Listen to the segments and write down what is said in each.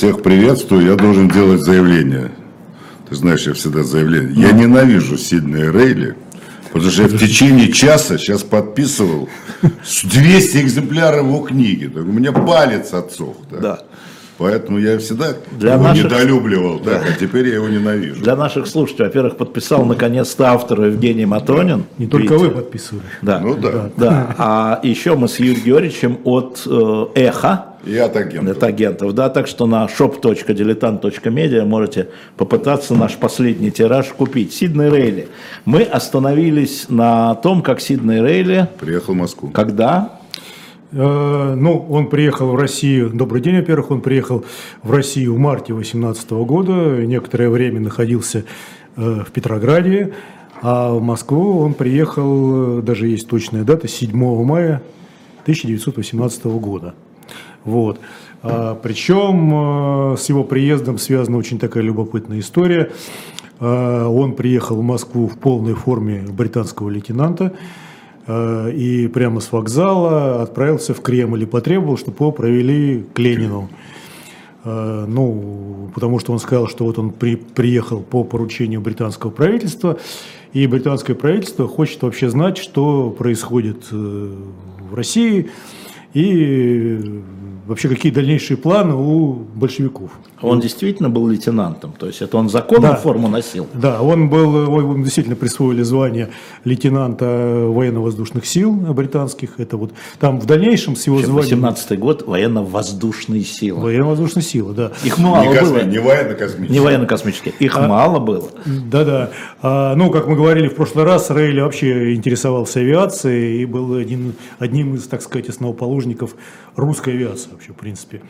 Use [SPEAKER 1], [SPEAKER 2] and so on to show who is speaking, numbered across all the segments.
[SPEAKER 1] всех приветствую. Я должен делать заявление. Ты знаешь, я всегда заявление. Я ненавижу Сиднея Рейли, потому что я в течение часа сейчас подписывал 200 экземпляров его книги. Так у меня палец отсох. Да.
[SPEAKER 2] Да.
[SPEAKER 1] Поэтому я всегда
[SPEAKER 2] Для
[SPEAKER 1] его
[SPEAKER 2] наших-
[SPEAKER 1] недолюбливал, так, а теперь я его ненавижу.
[SPEAKER 2] Для наших слушателей, во-первых, подписал наконец-то автор Евгений Матронин.
[SPEAKER 3] Не только
[SPEAKER 2] Видите?
[SPEAKER 3] вы подписывали.
[SPEAKER 2] Да.
[SPEAKER 1] Ну да.
[SPEAKER 2] Да. А еще мы с Юрием Георгиевичем от э, Эхо,
[SPEAKER 1] И от агентов.
[SPEAKER 2] от агентов, да, так что на shop.diletant.media можете попытаться наш последний тираж купить. Сиднey Рейли. Мы остановились на том, как Сиднey Рейли,
[SPEAKER 1] Приехал в Москву.
[SPEAKER 2] когда
[SPEAKER 3] Ну, он приехал в Россию, добрый день, во-первых, он приехал в Россию в марте 2018 года, некоторое время находился э, в Петрограде, а в Москву он приехал, э, даже есть точная дата, 7 мая 1918 года. Вот. А, причем э, с его приездом связана очень такая любопытная история. Он приехал в Москву в полной форме британского лейтенанта э, и прямо с вокзала отправился в Кремль и потребовал, чтобы его провели к Ленину. Э, Ну, потому что он сказал, что вот он при- приехал по поручению британского правительства, и британское правительство хочет вообще знать, что происходит э, в России и э, вообще какие дальнейшие планы у большевиков.
[SPEAKER 2] Он действительно был лейтенантом, то есть это он законную
[SPEAKER 3] Да.
[SPEAKER 2] форму носил.
[SPEAKER 3] Да, он был, ему действительно присвоили звание лейтенанта военно-воздушных сил британских. Это вот там в дальнейшем с его званием
[SPEAKER 2] 18 год военно-воздушные силы.
[SPEAKER 3] военно-воздушные силы, да.
[SPEAKER 2] Их мало
[SPEAKER 1] не,
[SPEAKER 2] было.
[SPEAKER 1] косми- не военно-космический.
[SPEAKER 2] Не военно-космические. Их мало было.
[SPEAKER 3] Да-да. А, ну, как мы говорили в прошлый раз, Рейли вообще интересовался авиацией и был один, одним из, так сказать, основоположников русской авиации вообще, в принципе.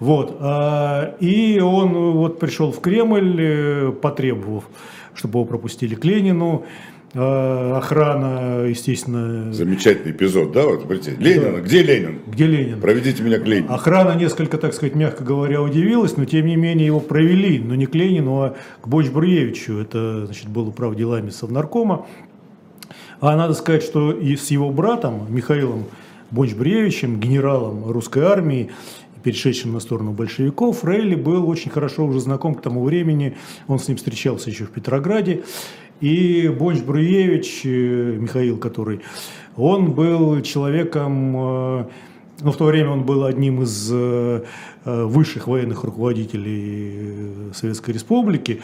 [SPEAKER 3] Вот. А, и он вот пришел в Кремль, э, потребовав, чтобы его пропустили к Ленину. А, охрана, естественно...
[SPEAKER 1] Замечательный эпизод, да? Вот, смотрите. Ленина, где Ленин?
[SPEAKER 3] Где Ленин?
[SPEAKER 1] Проведите меня к Ленину.
[SPEAKER 3] Охрана несколько, так сказать, мягко говоря, удивилась, но тем не менее его провели, но не к Ленину, а к Бочбруевичу. Это, значит, был управ делами Совнаркома. А надо сказать, что и с его братом Михаилом Бонч-Бруевичем, генералом русской армии, перешедшим на сторону большевиков, Рейли был очень хорошо уже знаком к тому времени. Он с ним встречался еще в Петрограде. И Бонч-Бруевич, э, Михаил, который, он был человеком, э, ну, в то время он был одним из э, высших военных руководителей Советской Республики,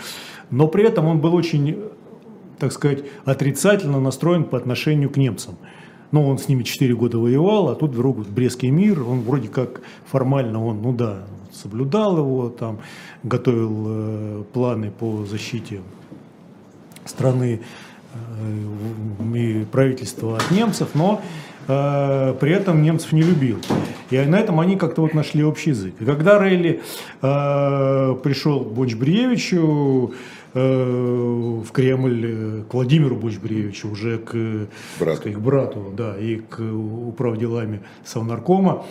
[SPEAKER 3] но при этом он был очень, так сказать, отрицательно настроен по отношению к немцам. Ну, он с ними 4 года воевал, а тут вдруг Брестский мир, он вроде как формально, он, ну да, соблюдал его, там, готовил э, планы по защите страны э, и правительства от немцев, но э, при этом немцев не любил. И на этом они как-то вот нашли общий язык. И когда Рейли э, пришел к Бонч-Бруевичу в Кремль, э, к Владимиру Бонч-Бруевичу, уже к, э,
[SPEAKER 1] Брату.
[SPEAKER 3] сказать, к брату, да, и к управделами Совнаркома,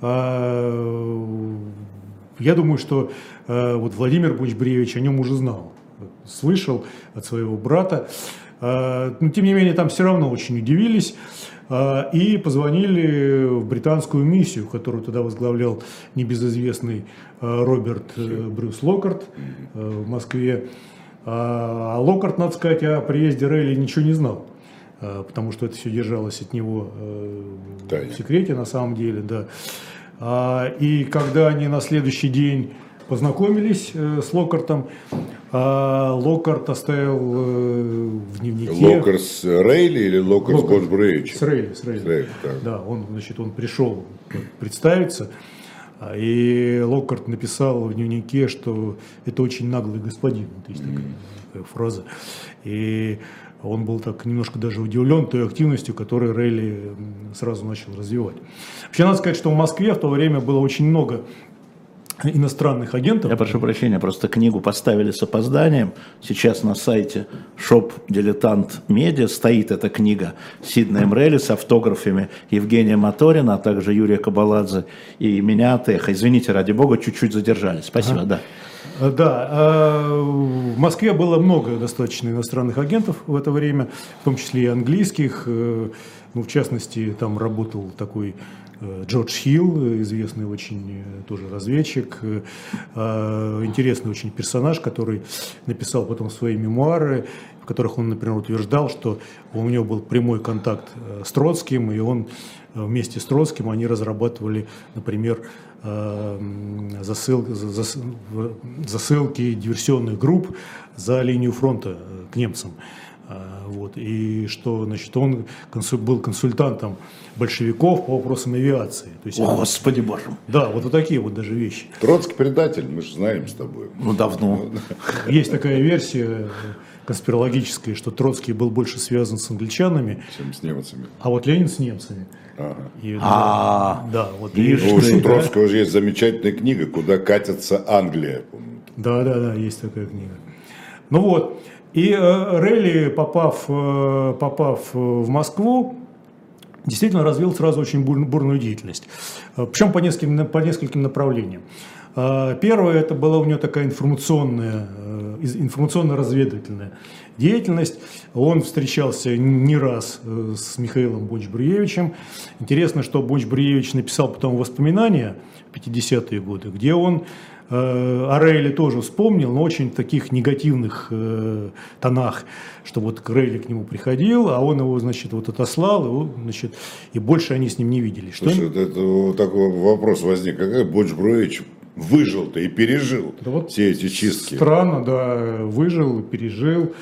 [SPEAKER 3] э, я думаю, что э, вот Владимир Бонч-Бруевич о нем уже знал, слышал от своего брата. Э, но тем не менее, там все равно очень удивились э, и позвонили в британскую миссию, которую тогда возглавлял небезызвестный э, Роберт э, Брюс Локкарт э, в Москве. А Локкарт, надо сказать, о приезде Рейли ничего не знал, э, потому что это все держалось от него э,
[SPEAKER 1] Тайне.
[SPEAKER 3] в секрете на самом деле, да. А, И когда они на следующий день познакомились э, с Локкартом, а, Локкарт оставил э, в дневнике...
[SPEAKER 1] Локкарт с Рейли или
[SPEAKER 3] Локкарт.
[SPEAKER 1] Бонч
[SPEAKER 3] С Рейли, с Рейли.
[SPEAKER 1] С Рейли.
[SPEAKER 3] Да, он, значит, он пришел представиться, а, и Локарт написал в дневнике, что это очень наглый господин. Вот есть такая, такая фраза. И он был так немножко даже удивлен той активностью, которую Рейли сразу начал развивать. Вообще, надо сказать, что в Москве в то время было очень много иностранных агентов.
[SPEAKER 2] Я прошу прощения, просто книгу поставили с опозданием. Сейчас на сайте Shop Дилетант Медиа стоит эта книга Сиднеем Релли с автографами Евгения Моторина, а также Юрия Кабаладзе и меня Эхо. Извините, ради бога, чуть-чуть задержались. Спасибо, да.
[SPEAKER 3] Э, Да, э, в Москве было много достаточно иностранных агентов в это время, в том числе и английских. э, Ну, в частности, там работал такой Джордж Хилл, э, известный очень э, тоже разведчик, э, э, интересный очень персонаж, который написал потом свои мемуары, в которых он, например, утверждал, что у него был прямой контакт э, с Троцким, и он э, вместе с Троцким они разрабатывали, например, э, засыл- засылки диверсионных групп за линию фронта э, к немцам. А, Вот. И что, значит, он был консультантом большевиков по вопросам авиации. То есть,
[SPEAKER 2] О, Господи боже
[SPEAKER 3] да, вот, вот такие вот даже вещи.
[SPEAKER 1] Троцкий предатель, мы же знаем с тобой.
[SPEAKER 2] Ну, давно.
[SPEAKER 3] Есть такая версия конспирологическая, что Троцкий был больше связан с англичанами,
[SPEAKER 1] Чем с немцами.
[SPEAKER 3] а вот Ленин с немцами.
[SPEAKER 1] Ага.
[SPEAKER 3] И,
[SPEAKER 2] А,
[SPEAKER 3] да, вот.
[SPEAKER 2] видишь
[SPEAKER 3] и-
[SPEAKER 1] Ну, у? Троцкого же есть замечательная книга «Куда катится Англия». помню.
[SPEAKER 3] Да, да, да, есть такая книга. Ну вот, и э, Релли, попав, э, попав э, в Москву, действительно развил сразу очень бур- бурную деятельность. Причем по нескольким, по нескольким направлениям. Первое, это была у него такая информационная, информационно-разведывательная деятельность. Он встречался не раз с Михаилом Бонч-Бруевичем. Интересно, что Бонч-Бруевич написал потом воспоминания в 50-е годы, где он о Рейле тоже вспомнил, но очень в таких негативных э, тонах, что вот Рейли к нему приходил, а он его, значит, вот отослал, вот, значит, и больше они с ним не видели. Что
[SPEAKER 1] Слушай, это, это вот такой вопрос возник. Как Боч Бруевич выжил-то и пережил
[SPEAKER 3] Да вот
[SPEAKER 1] все эти чистки?
[SPEAKER 3] Странно, да, выжил, пережил.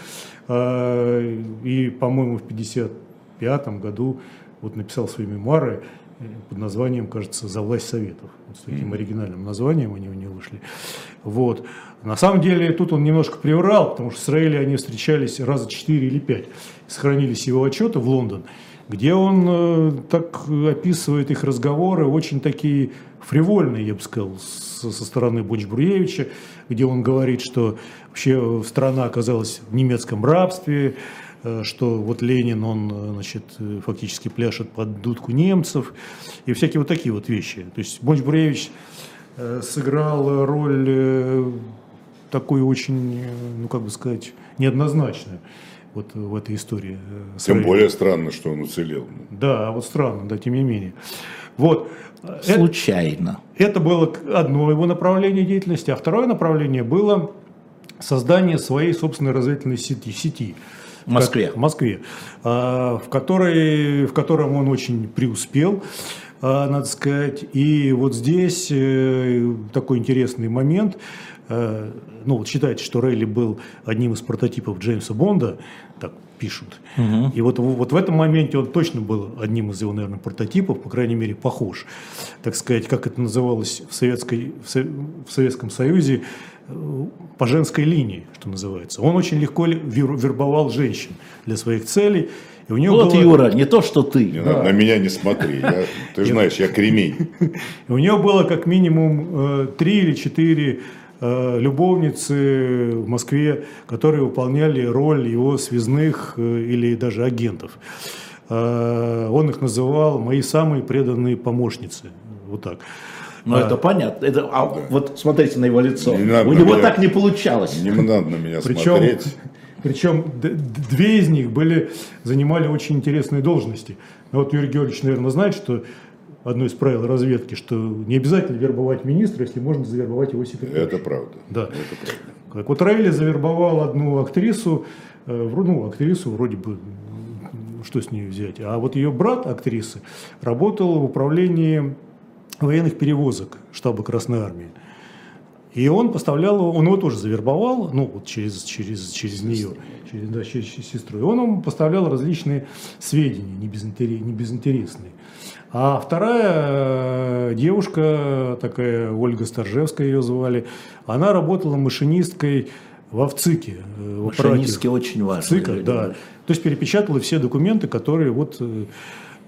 [SPEAKER 3] Э, И, по-моему, в 55 году вот написал свои мемуары э, под названием, кажется, «За власть Советов». Вот с таким оригинальным названием они у него вышли. Вот. На самом деле, тут он немножко приврал, потому что с Рейли они встречались раза 4 или 5. Сохранились его отчеты в Лондон, где он э, так описывает их разговоры, очень такие фривольные, я бы сказал, со, со стороны Бонч-Бруевича, где он говорит, что вообще страна оказалась в немецком рабстве, что вот Ленин, он, э, значит, э, фактически пляшет под дудку немцев, и всякие вот такие вот вещи. То есть Бонч-Бруевич э, сыграл роль э, такую очень, э, ну как бы сказать, неоднозначную вот в этой истории. э,
[SPEAKER 1] Тем
[SPEAKER 3] Рейли.
[SPEAKER 1] более странно, что он уцелел.
[SPEAKER 3] Да, вот странно, да, тем не менее. Вот. Э,
[SPEAKER 2] случайно.
[SPEAKER 3] Это было к- одно его направление деятельности, а второе направление было создание своей собственной разведывательной сети. сети
[SPEAKER 2] В Москве.
[SPEAKER 3] В Москве, а, в, которой, в котором он очень преуспел, а, надо сказать. И вот здесь э, такой интересный момент. Э, Ну, вот считается, что Рейли был одним из прототипов Джеймса Бонда, так пишут. И вот, вот в этом моменте он точно был одним из его, наверное, прототипов, по крайней мере, похож. Так сказать, как это называлось в, Советской, в, Со- в Советском Союзе, по женской линии, что называется. Он очень легко вербовал женщин для своих целей. И у него
[SPEAKER 2] Вот,
[SPEAKER 3] было-
[SPEAKER 2] Юра, не то, что
[SPEAKER 1] Не
[SPEAKER 2] ты.
[SPEAKER 1] надо, на меня не смотри. я- ты же знаешь, я кремень.
[SPEAKER 3] И у него было как минимум э, три или четыре э, любовницы в Москве, которые выполняли роль его связных э, или даже агентов. Э, Он их называл «мои самые преданные помощницы». Вот так.
[SPEAKER 2] Ну, это понятно. Это, а Вот смотрите на его лицо.
[SPEAKER 1] Не
[SPEAKER 2] У него
[SPEAKER 1] меня-
[SPEAKER 2] так не получалось.
[SPEAKER 1] Не надо на меня
[SPEAKER 3] Причем,
[SPEAKER 1] смотреть.
[SPEAKER 3] причем две из них были, занимали очень интересные должности. Вот Юрий Георгиевич, наверное, знает, что одно из правил разведки, что не обязательно вербовать министра, если можно завербовать его секретаря.
[SPEAKER 1] Это правда.
[SPEAKER 3] Да.
[SPEAKER 1] Это правда.
[SPEAKER 3] Как вот Рейли завербовал одну актрису, э, ну, актрису вроде бы, что с ней взять, а вот ее брат актрисы работал в управлении военных перевозок штаба Красной Армии. И он поставлял, он его тоже завербовал, ну, вот через, через, через нее, через, да, через сестру. И он ему поставлял различные сведения, не, безинтерес- не безинтересные. А вторая э, девушка, такая Ольга Старжевская ее звали, она работала машинисткой в ВЦИКе. э, в
[SPEAKER 2] Машинистки
[SPEAKER 3] аппарате
[SPEAKER 2] очень важны.
[SPEAKER 3] ВЦИКа, да. То есть перепечатала все документы, которые вот...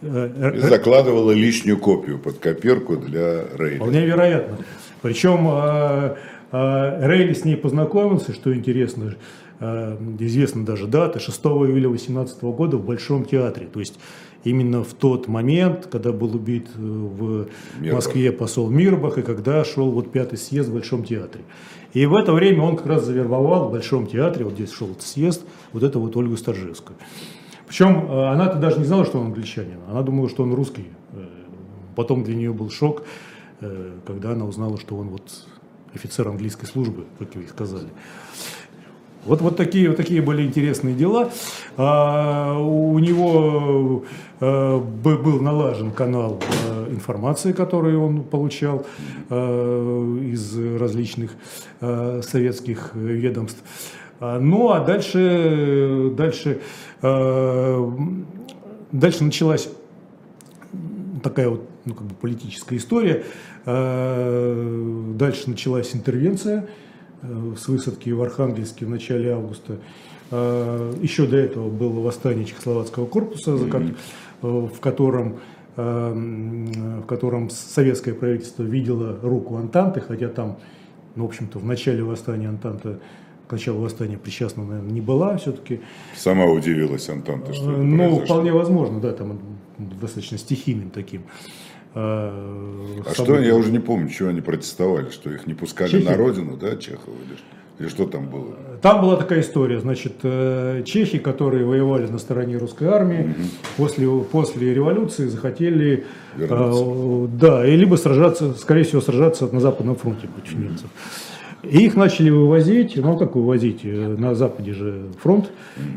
[SPEAKER 3] э, э,
[SPEAKER 1] И закладывала лишнюю копию под копирку для Рейли.
[SPEAKER 3] Вполне вероятно. Причем э, Рейли с ней познакомился, что интересно, известна даже дата, 6 июля 18 года в Большом театре. То есть именно в тот момент, когда был убит э, в
[SPEAKER 1] Мирбах.
[SPEAKER 3] Москве посол Мирбах, и когда шел вот пятый съезд в Большом театре. И в это время он как раз завербовал в Большом театре, вот здесь шел этот съезд, вот это вот Ольгу Старжевскую. Причем э, она-то даже не знала, что он англичанин, она думала, что он русский. Э, Потом для нее был шок, э, когда она узнала, что он вот офицер английской службы, как и сказали. Вот, вот, такие, вот такие были интересные дела. А, у него б- был налажен канал э, информации, который он получал э, из различных э, советских ведомств. А, Ну а дальше, дальше, э, дальше началась такая вот ну, как бы политическая история. Э, Дальше началась интервенция э, с высадки в Архангельске в начале августа. Еще до этого было восстание Чехословацкого корпуса, в котором в котором советское правительство видело руку Антанты, хотя там, ну, в общем-то, в начале восстания Антанта, к началу восстания причастна, наверное, не была все-таки.
[SPEAKER 1] Сама удивилась Антанта, что это
[SPEAKER 3] Ну,
[SPEAKER 1] произошло.
[SPEAKER 3] вполне возможно, да, там достаточно стихийным таким. э,
[SPEAKER 1] А что, я уже не помню, чего они протестовали, что их не пускали
[SPEAKER 3] Чехи?
[SPEAKER 1] на родину, да, Чехова, или, ш- или что там было?
[SPEAKER 3] Там была такая история, значит, э, чехи, которые воевали на стороне русской армии, после, после революции захотели,
[SPEAKER 1] Вернуться.
[SPEAKER 3] э, да, и либо сражаться, скорее всего, сражаться на Западном фронте против немцев. И их начали вывозить, ну как вывозить, э, на Западе же фронт,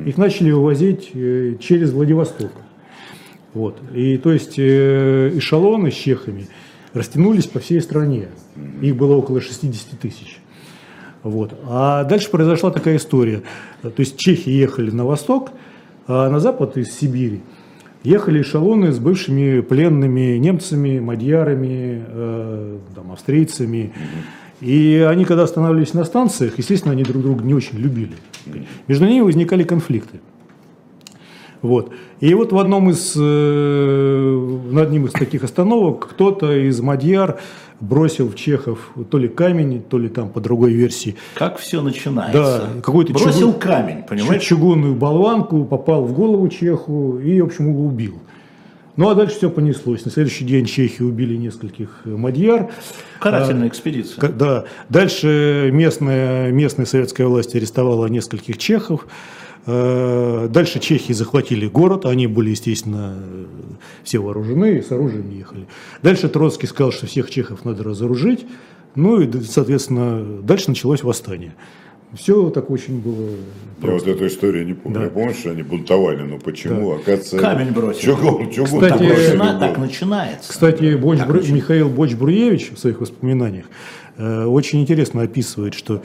[SPEAKER 3] их начали вывозить э, через Владивосток. Вот. И то есть э, эшелоны с чехами растянулись по всей стране. Их было около 60 тысяч. Вот. А дальше произошла такая история. То есть чехи ехали на восток, а на запад из Сибири ехали эшелоны с бывшими пленными немцами, мадьярами, э, там, австрийцами. И они, когда останавливались на станциях, естественно, они друг друга не очень любили. Между ними возникали конфликты. Вот. И вот в одном из, э, на одним из таких остановок кто-то из Мадьяр бросил в Чехов то ли камень, то ли там по другой версии
[SPEAKER 2] Как все начинается?
[SPEAKER 3] Да, какой-то
[SPEAKER 2] Бросил
[SPEAKER 3] чугун-
[SPEAKER 2] камень, понимаешь?
[SPEAKER 3] чу- чугунную болванку, попал в голову Чеху и, в общем, его убил. Ну а дальше все понеслось. На следующий день чехи убили нескольких э, мадьяр.
[SPEAKER 2] Карательная экспедиция.
[SPEAKER 3] К- Да. Дальше местная, местная советская власть арестовала нескольких чехов. Э, Дальше чехи захватили город, они были, естественно, э, все вооружены, и с оружием ехали. Дальше Троцкий сказал, что всех чехов надо разоружить. Ну и, соответственно, дальше началось восстание. Все так очень было
[SPEAKER 1] Я вот эту историю не помню.
[SPEAKER 3] Да.
[SPEAKER 1] Я помню, что они бунтовали, но почему? Оказывается,
[SPEAKER 2] Камень бросили.
[SPEAKER 1] Чугун, чугун
[SPEAKER 3] Кстати,
[SPEAKER 2] Так,
[SPEAKER 1] бросили
[SPEAKER 2] начина- так начинается.
[SPEAKER 3] Кстати, Боч
[SPEAKER 2] Так
[SPEAKER 3] Бру-
[SPEAKER 2] очень.
[SPEAKER 3] Михаил Боч-Бруевич в своих воспоминаниях э, очень интересно описывает, что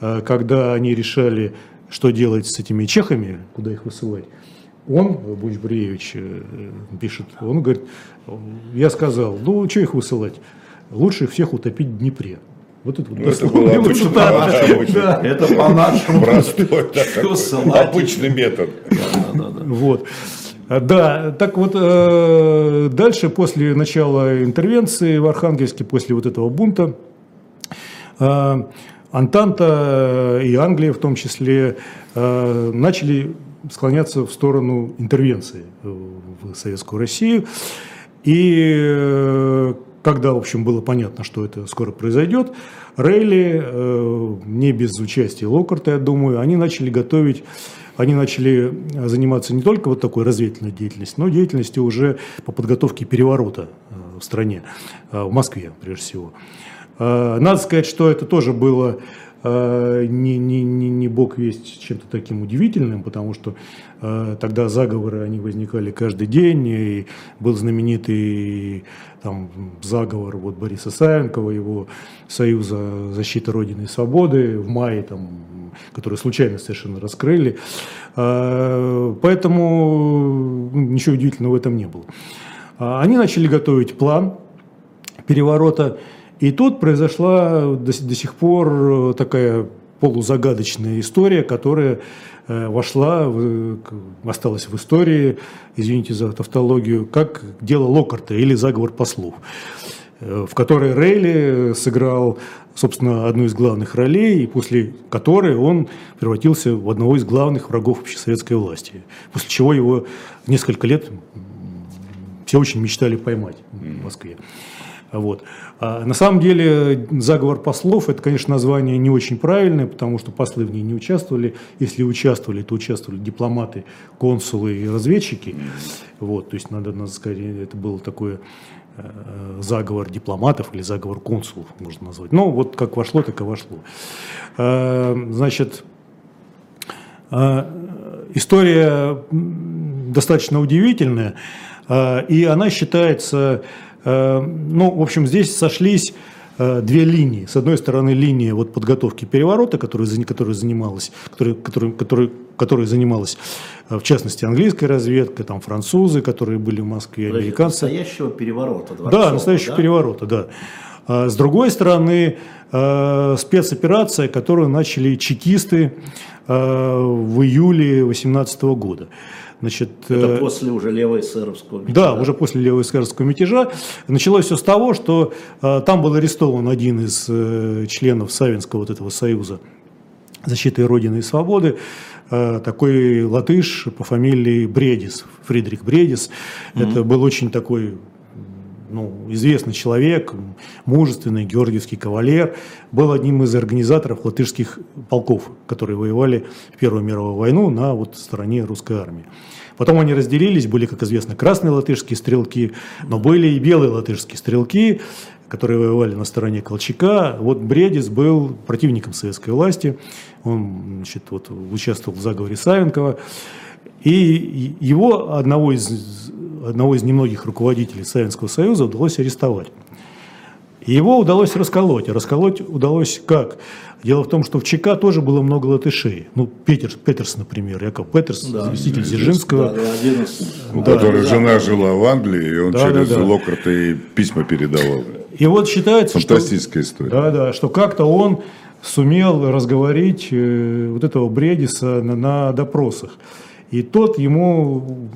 [SPEAKER 3] э, когда они решали, что делать с этими чехами, куда их высылать, он, э, Боч-Бруевич, э, пишет, он говорит, я сказал, ну, что их высылать? Лучше всех утопить в Днепре. Вот это вот
[SPEAKER 1] Ну, это было
[SPEAKER 3] цитата.
[SPEAKER 1] обычно.
[SPEAKER 3] Да.
[SPEAKER 2] Это по-нашему.
[SPEAKER 1] Простой, да, обычный метод.
[SPEAKER 3] Вот. А, Да, так вот, э, дальше, после начала интервенции в Архангельске, после вот этого бунта, э, Антанта и Англия в том числе э, начали склоняться в сторону интервенции э, в Советскую Россию. И э, когда, в общем, было понятно, что это скоро произойдет, Рейли, э, не без участия Локарта, я думаю, они начали готовить, они начали заниматься не только вот такой разведывательной деятельностью, но деятельностью уже по подготовке переворота э, в стране, э, в Москве прежде всего. Э, Надо сказать, что это тоже было не, не, не, не бог весть чем-то таким удивительным, потому что э, тогда заговоры, они возникали каждый день, и был знаменитый там, заговор вот, Бориса Савенкова, его Союза защиты Родины и Свободы в мае, там, который случайно совершенно раскрыли. Э, Поэтому ну, ничего удивительного в этом не было. А Они начали готовить план переворота, и тут произошла до, до сих пор э, такая полузагадочная история, которая э, вошла, в- осталась в истории, извините за тавтологию, как дело Локарта или заговор послов, э, в которой Рейли сыграл собственно, одну из главных ролей, и после которой он превратился в одного из главных врагов общесоветской власти. После чего его несколько лет все очень мечтали поймать в Москве. Вот. А на самом деле заговор послов это, конечно, название не очень правильное, потому что послы в ней не участвовали. Если участвовали, то участвовали дипломаты, консулы и разведчики. Вот, то есть надо, надо сказать, это был такой э, заговор дипломатов или заговор консулов, можно назвать. Но вот как вошло, так и вошло. Э, значит, э, история достаточно удивительная, э, и она считается ну, в общем, здесь сошлись э, две линии. С одной стороны, линия вот подготовки переворота, которая, которая занималась, которая, которая, которая, которая занималась, э, в частности, английская разведка, там французы, которые были в Москве,
[SPEAKER 2] Подожди,
[SPEAKER 3] американцы.
[SPEAKER 2] Настоящего переворота.
[SPEAKER 3] Да, настоящего да? переворота, да. А с другой стороны, спецоперация, которую начали чекисты в июле 2018 года.
[SPEAKER 2] Значит, Это после уже левоэсеровского
[SPEAKER 3] мятежа? Да, уже после левоэсеровского мятежа. Началось все с того, что э, там был арестован один из э, членов Савинского вот этого союза защиты Родины и Свободы, э, такой латыш по фамилии Бредис, Фридрих Бредис. Mm-hmm. Это был очень такой ну, известный человек, мужественный, георгиевский кавалер, был одним из организаторов латышских полков, которые воевали в Первую мировую войну на вот стороне русской армии. Потом они разделились, были, как известно, красные латышские стрелки, но были и белые латышские стрелки, которые воевали на стороне Колчака. Вот Бредис был противником советской власти, он значит, вот, участвовал в заговоре Савенкова. И его, одного из, одного из немногих руководителей Советского Союза, удалось арестовать. Его удалось расколоть. расколоть удалось как? Дело в том, что в ЧК тоже было много латышей. Ну, Петерс, Петерс, например, Яков Петерс, да, заместитель да, Дзержинского. Да,
[SPEAKER 1] из... У да, которой да, жена жила в Англии, и он да, через да, да. Локарта и письма передавал.
[SPEAKER 3] И вот считается,
[SPEAKER 1] Фантастическая что, история.
[SPEAKER 3] Да, да, что как-то он сумел разговорить э, вот этого Бредиса на, на допросах. И тот ему,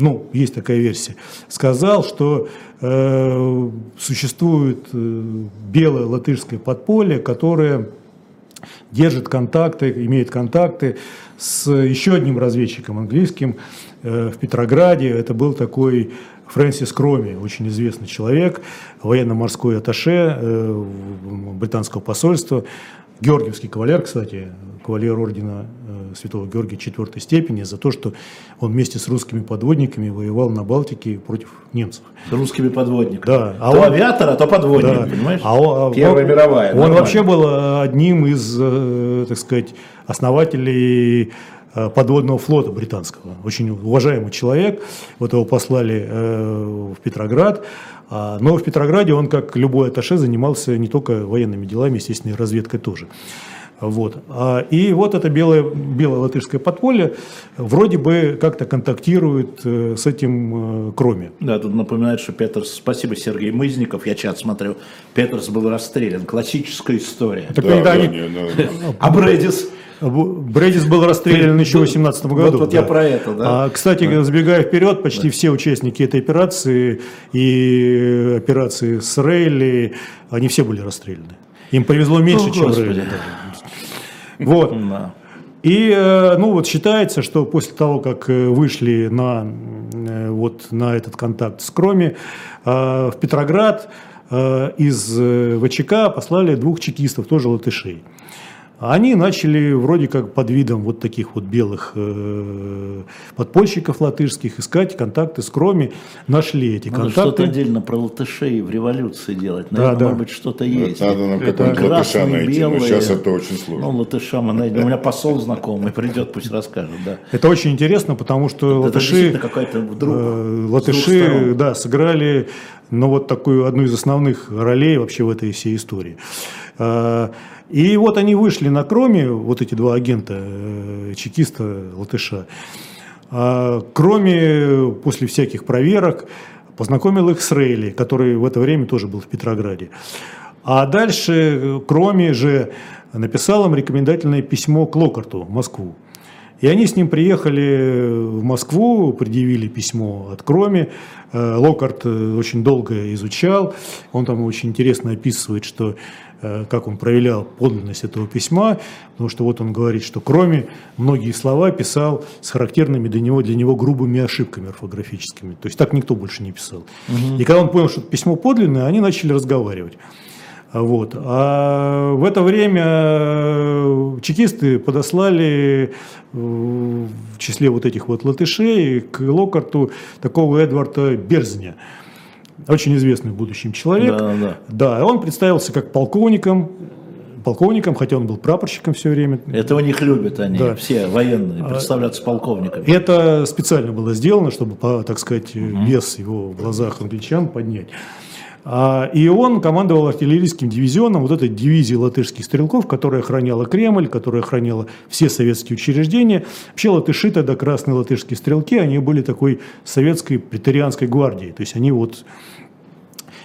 [SPEAKER 3] ну, есть такая версия, сказал, что э, существует э, белое латышское подполье, которое держит контакты, имеет контакты с еще одним разведчиком английским э, в Петрограде. Это был такой Фрэнсис Кроми, очень известный человек, военно-морской атташе э, британского посольства, Георгиевский кавалер, кстати, кавалер ордена э, Святого Георгия четвертой степени за то, что он вместе с русскими подводниками воевал на Балтике против немцев.
[SPEAKER 2] С русскими подводниками.
[SPEAKER 3] Да.
[SPEAKER 2] А то он, авиатор, а то подводник, да. понимаешь? А
[SPEAKER 3] он, Первая он, мировая. Он нормально. вообще был э, одним из, э, так сказать, основателей подводного флота британского. Очень уважаемый человек. Вот его послали в Петроград. А, но в Петрограде он, как любой атташе, занимался не только военными делами, естественно, и разведкой тоже. Вот. А, и вот это белое, белое латышское подполье вроде бы как-то контактирует э, с этим э, Кроме.
[SPEAKER 2] Да, тут напоминает, что Петерс, спасибо Сергей Мызников, я чат смотрю, Петерс был расстрелян, классическая история.
[SPEAKER 1] Так да, да, они... не,
[SPEAKER 2] ну, а Брэдис?
[SPEAKER 3] Брэдис был расстрелян еще в 2018 году.
[SPEAKER 2] Вот, вот да. я про это,
[SPEAKER 3] да. А, кстати, да. забегая вперед, почти да. все участники этой операции и операции с Рейли, они все были расстреляны. Им повезло меньше, О, чем Господи. Рейли. Вот. Да. И э, ну вот считается, что после того, как э, вышли на, э, вот, на этот контакт с Кроми, в Петроград из ВЧК послали двух чекистов, тоже латышей. Они начали вроде как под видом вот таких вот белых э, подпольщиков латышских искать контакты с Кроми, нашли эти
[SPEAKER 2] Надо
[SPEAKER 3] контакты.
[SPEAKER 2] что-то отдельно про латышей в революции делать. Наверное, да, да. может быть, что-то есть.
[SPEAKER 1] Надо нам какого-нибудь латыша найти, белые, но сейчас это очень сложно.
[SPEAKER 2] Ну, латыша мы найдем. У меня посол знакомый придет, пусть расскажет. Да.
[SPEAKER 3] Это очень интересно, потому что это латыши, какая-то вдруг, э, латыши да, сыграли ну, вот такую одну из основных ролей вообще в этой всей истории. Э, и вот они вышли на Кроме, вот эти два агента, э, чекиста, латыша. А Кроме после всяких проверок познакомил их с Рейли, который в это время тоже был в Петрограде. А дальше Кроме же написал им рекомендательное письмо к Локарту в Москву. И они с ним приехали в Москву, предъявили письмо от Кроме. Э, Локарт очень долго изучал. Он там очень интересно описывает, что э, как он проявлял подлинность этого письма, потому что вот он говорит, что кроме многие слова писал с характерными для него, для него грубыми ошибками орфографическими. То есть так никто больше не писал. И когда он понял, что письмо подлинное, они начали разговаривать. Вот. А в это время э, чекисты подослали э, в числе вот этих вот латышей к Локарту такого Эдварда Берзня, очень известный в будущем человек.
[SPEAKER 2] Да, да.
[SPEAKER 3] Да, он представился как полковником, полковником, хотя он был прапорщиком все время.
[SPEAKER 2] Это у них любят они,
[SPEAKER 3] Да.
[SPEAKER 2] все военные, представляться полковниками.
[SPEAKER 3] Это специально было сделано, чтобы, так сказать, вес его в глазах англичан поднять. А, И он командовал артиллерийским дивизионом вот этой дивизии латышских стрелков, которая охраняла Кремль, которая охраняла все советские учреждения. Вообще латыши тогда, красные латышские стрелки, они были такой советской претарианской гвардией. То есть они вот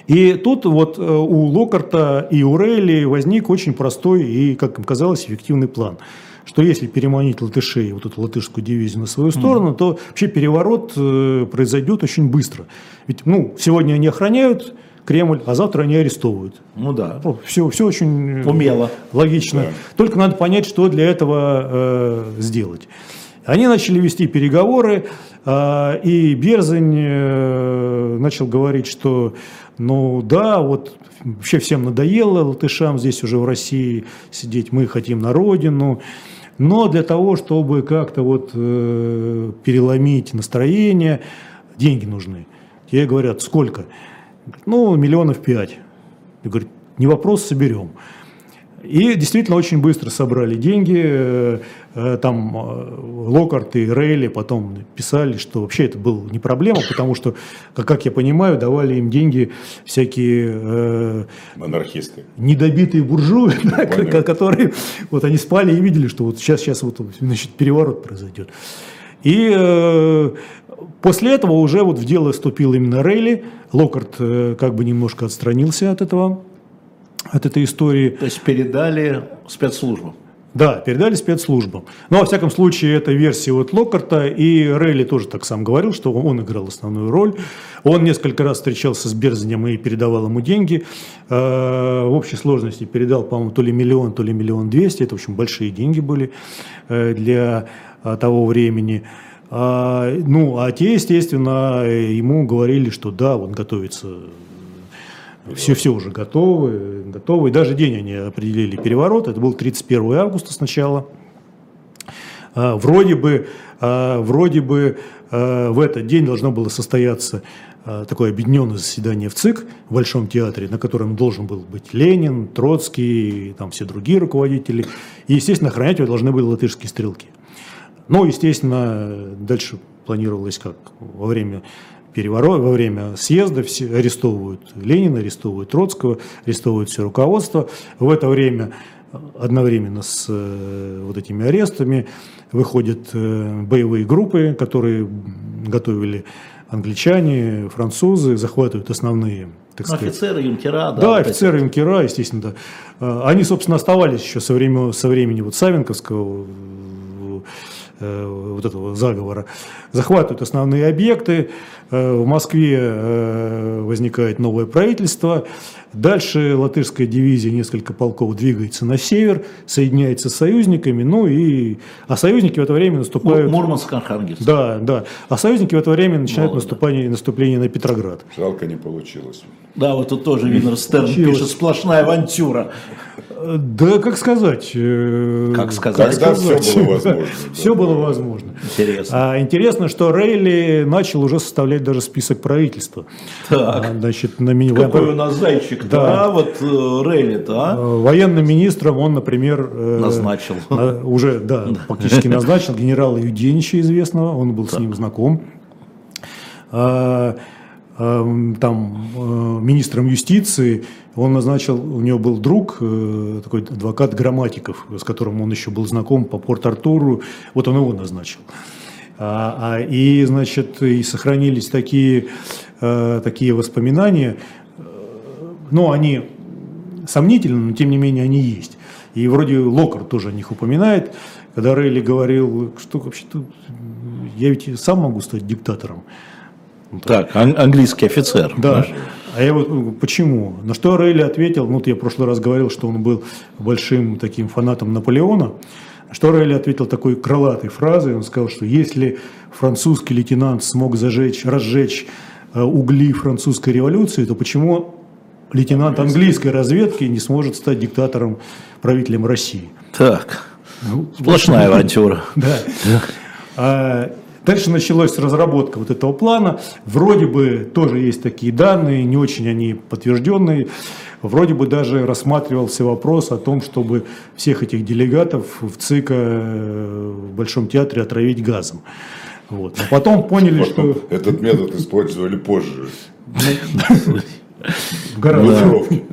[SPEAKER 3] и тут вот э, у Локарта и у Рейли возник очень простой и, как им казалось, эффективный план. Что если переманить латышей, вот эту латышскую дивизию на свою сторону, то вообще переворот э, произойдет очень быстро. Ведь ну, сегодня они охраняют Кремль, а завтра они арестовывают.
[SPEAKER 2] Ну да.
[SPEAKER 3] все, все очень э,
[SPEAKER 2] Умело.
[SPEAKER 3] логично. Только надо понять, что для этого э, сделать. Они начали вести переговоры, э, и Берзань э, начал говорить, что ну да, вот вообще всем надоело латышам здесь уже в России сидеть, мы хотим на родину. Но для того, чтобы как-то вот э, переломить настроение, деньги нужны. Те говорят, сколько? Ну, миллионов пять. Я говорю, не вопрос, соберем. И действительно очень быстро собрали деньги. Э, э, Там э, Локарт и Рейли потом писали, что вообще это была не проблема, потому что, как, я понимаю, давали им деньги всякие
[SPEAKER 1] Монархисты.
[SPEAKER 3] недобитые буржуи, да, которые вот они спали и видели, что вот сейчас, сейчас вот значит, переворот произойдет. И э, после этого уже вот в дело вступил именно Рейли. Локарт э, как бы немножко отстранился от этого, от этой истории.
[SPEAKER 2] То есть передали спецслужбам.
[SPEAKER 3] Да, передали спецслужбам. Но, во всяком случае, это версия от Локарта, и Рейли тоже так сам говорил, что он играл основную роль. Он несколько раз встречался с Берзанем и передавал ему деньги. Э, В общей сложности передал, по-моему, то ли миллион, то ли миллион двести. Это, в общем, большие деньги были э, для того времени. А, Ну, а те, естественно, ему говорили, что да, он готовится все, все уже готовы, готовы. И даже день они определили переворот. Это был 31 августа сначала. А, Вроде бы, а, вроде бы а, в этот день должно было состояться а, такое объединенное заседание в ЦИК в Большом театре, на котором должен был быть Ленин, Троцкий, там все другие руководители. И, естественно, охранять его должны были латышские стрелки. Ну, естественно, дальше планировалось как во время переворота, во время съезда все арестовывают Ленина, арестовывают Троцкого, арестовывают все руководство. В это время одновременно с э, вот этими арестами выходят э, боевые группы, которые готовили англичане, французы, захватывают основные, так сказать,
[SPEAKER 2] офицеры, юнкера, да.
[SPEAKER 3] да,
[SPEAKER 2] вот эти
[SPEAKER 3] офицеры юнкера, естественно, да. А, Они, собственно, оставались еще со времени, со времени вот Савенковского э, вот этого заговора. Захватывают основные объекты. Э, В Москве э, возникает новое правительство. Дальше латышская дивизия, несколько полков двигается на север, соединяется с союзниками. Ну и... А союзники в это время наступают...
[SPEAKER 2] Мурманск, Архангельск.
[SPEAKER 3] Да, да. А союзники в это время начинают
[SPEAKER 2] Молодо.
[SPEAKER 3] наступание, наступление на Петроград.
[SPEAKER 1] Жалко не получилось.
[SPEAKER 2] Да, вот тут тоже видно, Стерн пишет сплошная авантюра.
[SPEAKER 3] Да, как сказать? э,
[SPEAKER 2] Как сказать?
[SPEAKER 1] Когда все было возможно. да.
[SPEAKER 3] Все было возможно.
[SPEAKER 2] Интересно.
[SPEAKER 3] А, интересно, что Рейли начал уже составлять даже список правительства.
[SPEAKER 2] Так.
[SPEAKER 3] А, значит, на мини-
[SPEAKER 2] Какой у нас зайчик, да,
[SPEAKER 3] Да.
[SPEAKER 2] вот э, Рейли-то,
[SPEAKER 3] Э,
[SPEAKER 2] а?
[SPEAKER 3] Военным министром он, например, э,
[SPEAKER 2] Назначил.
[SPEAKER 3] на- уже, да, фактически назначил генерала Юденича известного, он был с ним знаком. А, а, Там э, министром юстиции он назначил, у него был друг, э, такой адвокат Грамматиков, с которым он еще был знаком по Порт-Артуру, вот он его назначил. А, а, и, значит, и сохранились такие, э, такие воспоминания, ну, они сомнительны, но тем не менее они есть. И вроде Локар тоже о них упоминает, когда Рейли говорил, что вообще-то я ведь сам могу стать диктатором.
[SPEAKER 2] Так, ан- английский офицер.
[SPEAKER 3] Да. А я вот ну, почему? На что Рейли ответил, ну, вот я в прошлый раз говорил, что он был большим таким фанатом Наполеона, что Рейли ответил такой крылатой фразой, он сказал, что если французский лейтенант смог зажечь, разжечь э, угли французской революции, то почему лейтенант английской разведки не сможет стать диктатором, правителем России?
[SPEAKER 2] Так,
[SPEAKER 3] Ну,
[SPEAKER 2] сплошная авантюра.
[SPEAKER 3] Да. А дальше началась разработка вот этого плана. Вроде бы тоже есть такие данные, не очень они подтвержденные. Вроде бы даже рассматривался вопрос о том, чтобы всех этих делегатов в ЦИКа э, в Большом театре отравить газом. Вот. А потом поняли, что
[SPEAKER 1] Этот метод использовали позже.
[SPEAKER 3] гораздо
[SPEAKER 1] Блокировки.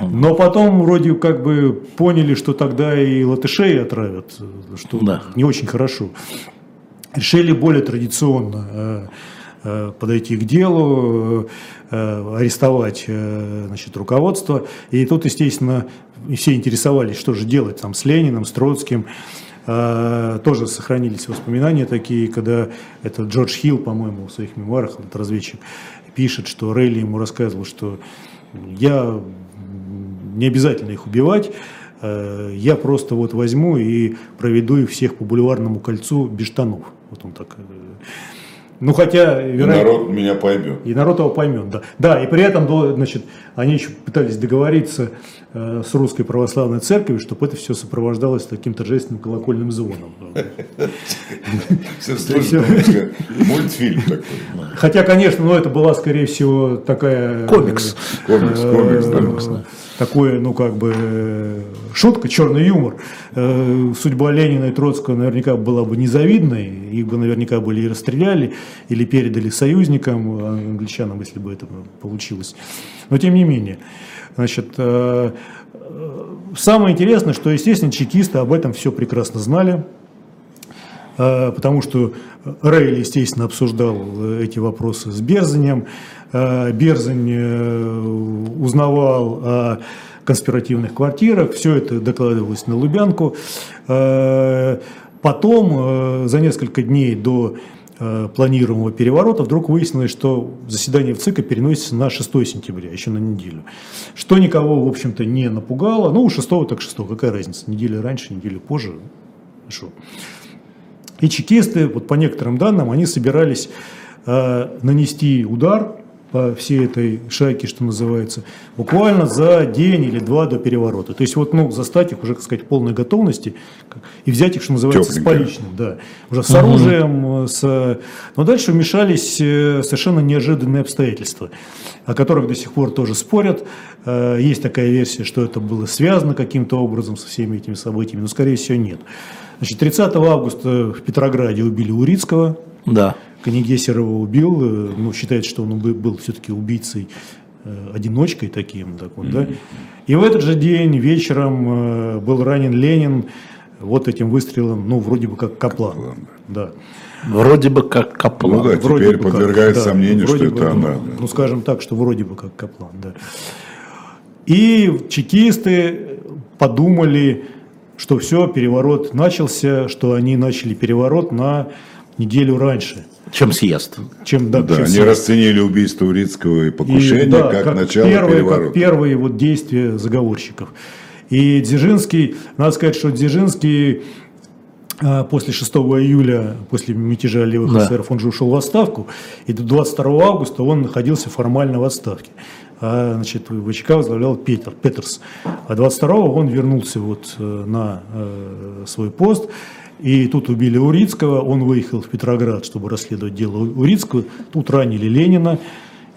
[SPEAKER 3] Но потом вроде как бы поняли, что тогда и латышей отравят, что
[SPEAKER 2] Да.
[SPEAKER 3] не очень хорошо. Решили более традиционно э, э, подойти к делу, э, арестовать значит, руководство. И тут, естественно, все интересовались, что же делать там с Лениным, с Троцким. Тоже сохранились воспоминания такие, когда это Джордж Хилл, по-моему, в своих мемуарах, этот разведчик, пишет, что Рейли ему рассказывал, что я не обязательно их убивать, э, я просто вот возьму и проведу их всех по бульварному кольцу без штанов. Вот он так. Э, Ну хотя,
[SPEAKER 1] И
[SPEAKER 3] вероятно,
[SPEAKER 1] народ меня поймет.
[SPEAKER 3] и народ его поймет, да. Да, и при этом, значит, они еще пытались договориться э, с русской православной церковью, чтобы это все сопровождалось таким торжественным колокольным звоном.
[SPEAKER 1] Мультфильм такой.
[SPEAKER 3] Хотя, конечно, ну, это была, скорее всего, такая...
[SPEAKER 2] Комикс.
[SPEAKER 1] Комикс, комикс, да.
[SPEAKER 3] Такое, ну, как бы, шутка, черный юмор. Э, Судьба Ленина и Троцкого наверняка была бы незавидной, их бы наверняка были и расстреляли, или передали союзникам, э, англичанам, если бы это получилось. Но, тем не менее, значит, э, э, самое интересное, что, естественно, чекисты об этом все прекрасно знали, потому что Рейли, естественно, обсуждал эти вопросы с Берзанем. Э, Берзань э, узнавал о конспиративных квартирах, все это докладывалось на Лубянку. Э, Потом, за несколько дней до планируемого переворота, вдруг выяснилось, что заседание в ЦИКа переносится на 6 сентября, еще на неделю. Что никого, в общем-то, не напугало. Ну, 6 так 6, какая разница, неделю раньше, неделю позже. Хорошо. И чекисты, вот по некоторым данным, они собирались э, нанести удар по всей этой шайке, что называется, буквально за день или два до переворота. То есть вот, ну, застать их уже, так сказать, в полной готовности и взять их, что называется, с
[SPEAKER 1] Тёпленько.
[SPEAKER 3] поличным, да, уже с оружием, э, с... Но дальше вмешались э, совершенно неожиданные обстоятельства, о которых до сих пор тоже спорят. Э, Есть такая версия, что это было связано каким-то образом со всеми этими событиями, но, скорее всего, нет. Значит, 30 августа в Петрограде убили Урицкого,
[SPEAKER 2] Да.
[SPEAKER 3] Канегесерова убил, э, ну, считается, что он бы- был все-таки убийцей, э, одиночкой таким, так вот, да. И в этот же день вечером э, был ранен Ленин вот этим выстрелом, ну, вроде бы как Каплан. Да.
[SPEAKER 2] Вроде бы как Каплан.
[SPEAKER 1] Ну да,
[SPEAKER 3] Вроде
[SPEAKER 1] теперь
[SPEAKER 3] бы как,
[SPEAKER 1] подвергает
[SPEAKER 3] да,
[SPEAKER 1] сомнению,
[SPEAKER 3] вроде
[SPEAKER 1] что
[SPEAKER 3] бы,
[SPEAKER 1] это
[SPEAKER 3] ну,
[SPEAKER 1] она.
[SPEAKER 3] Ну, скажем так, что вроде бы как Каплан, да. И чекисты подумали, что все, переворот начался, что они начали переворот на неделю раньше,
[SPEAKER 2] Чем съезд.
[SPEAKER 3] чем да,
[SPEAKER 1] Да,
[SPEAKER 3] чем
[SPEAKER 1] они
[SPEAKER 3] съезд.
[SPEAKER 1] расценили убийство Урицкого и
[SPEAKER 3] И,
[SPEAKER 1] покушение
[SPEAKER 3] да,
[SPEAKER 1] как, начало
[SPEAKER 3] первые,
[SPEAKER 1] переворота.
[SPEAKER 3] Как первые вот действия заговорщиков. И Дзержинский, надо сказать, что Дзержинский а, после 6 июля, после мятежа левых
[SPEAKER 2] Да.
[SPEAKER 3] эсеров, он же ушел в отставку, и до 22 августа он находился формально в отставке. А, значит, ВЧК возглавлял Петер, Петерс. А 22 он вернулся вот э, на э, свой пост, и тут убили Урицкого, он выехал в Петроград, чтобы расследовать дело Урицкого, тут ранили Ленина,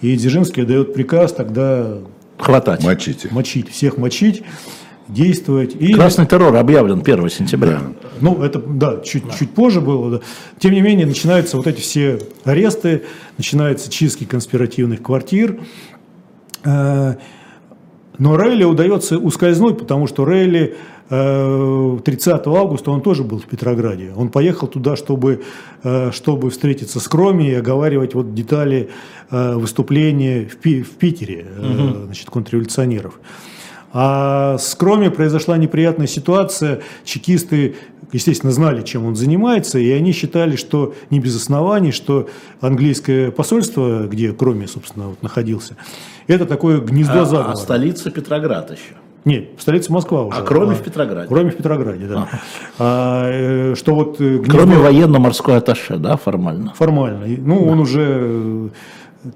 [SPEAKER 3] и Дзержинский дает приказ тогда
[SPEAKER 2] Хватать.
[SPEAKER 1] Мочите.
[SPEAKER 3] мочить, всех мочить, действовать. И,
[SPEAKER 2] Красный террор объявлен 1 сентября.
[SPEAKER 3] ну, это, да, чуть, чуть позже было. да. Тем не менее, начинаются вот эти все аресты, начинаются чистки конспиративных квартир. Э, Но Рейли удается ускользнуть, потому что Рейли 30 августа он тоже был в Петрограде. Он поехал туда, чтобы, э, чтобы встретиться с Кроми и оговаривать вот детали э, выступления в, Пи- в Питере э, значит, контрреволюционеров. А с Кроми произошла неприятная ситуация. Чекисты естественно, знали, чем он занимается, и они считали, что не без оснований, что английское посольство, где Кроме, собственно, вот находился, это такое гнездо
[SPEAKER 2] А,
[SPEAKER 3] заговора.
[SPEAKER 2] а столица Петроград еще.
[SPEAKER 3] Нет, столица Москва уже.
[SPEAKER 2] А Кроме в Петрограде.
[SPEAKER 3] Кроме в Петрограде, да. А, э, что вот э, гнездо-
[SPEAKER 2] Кроме военно-морской атташе, да, формально.
[SPEAKER 3] Формально. Ну, он уже, э,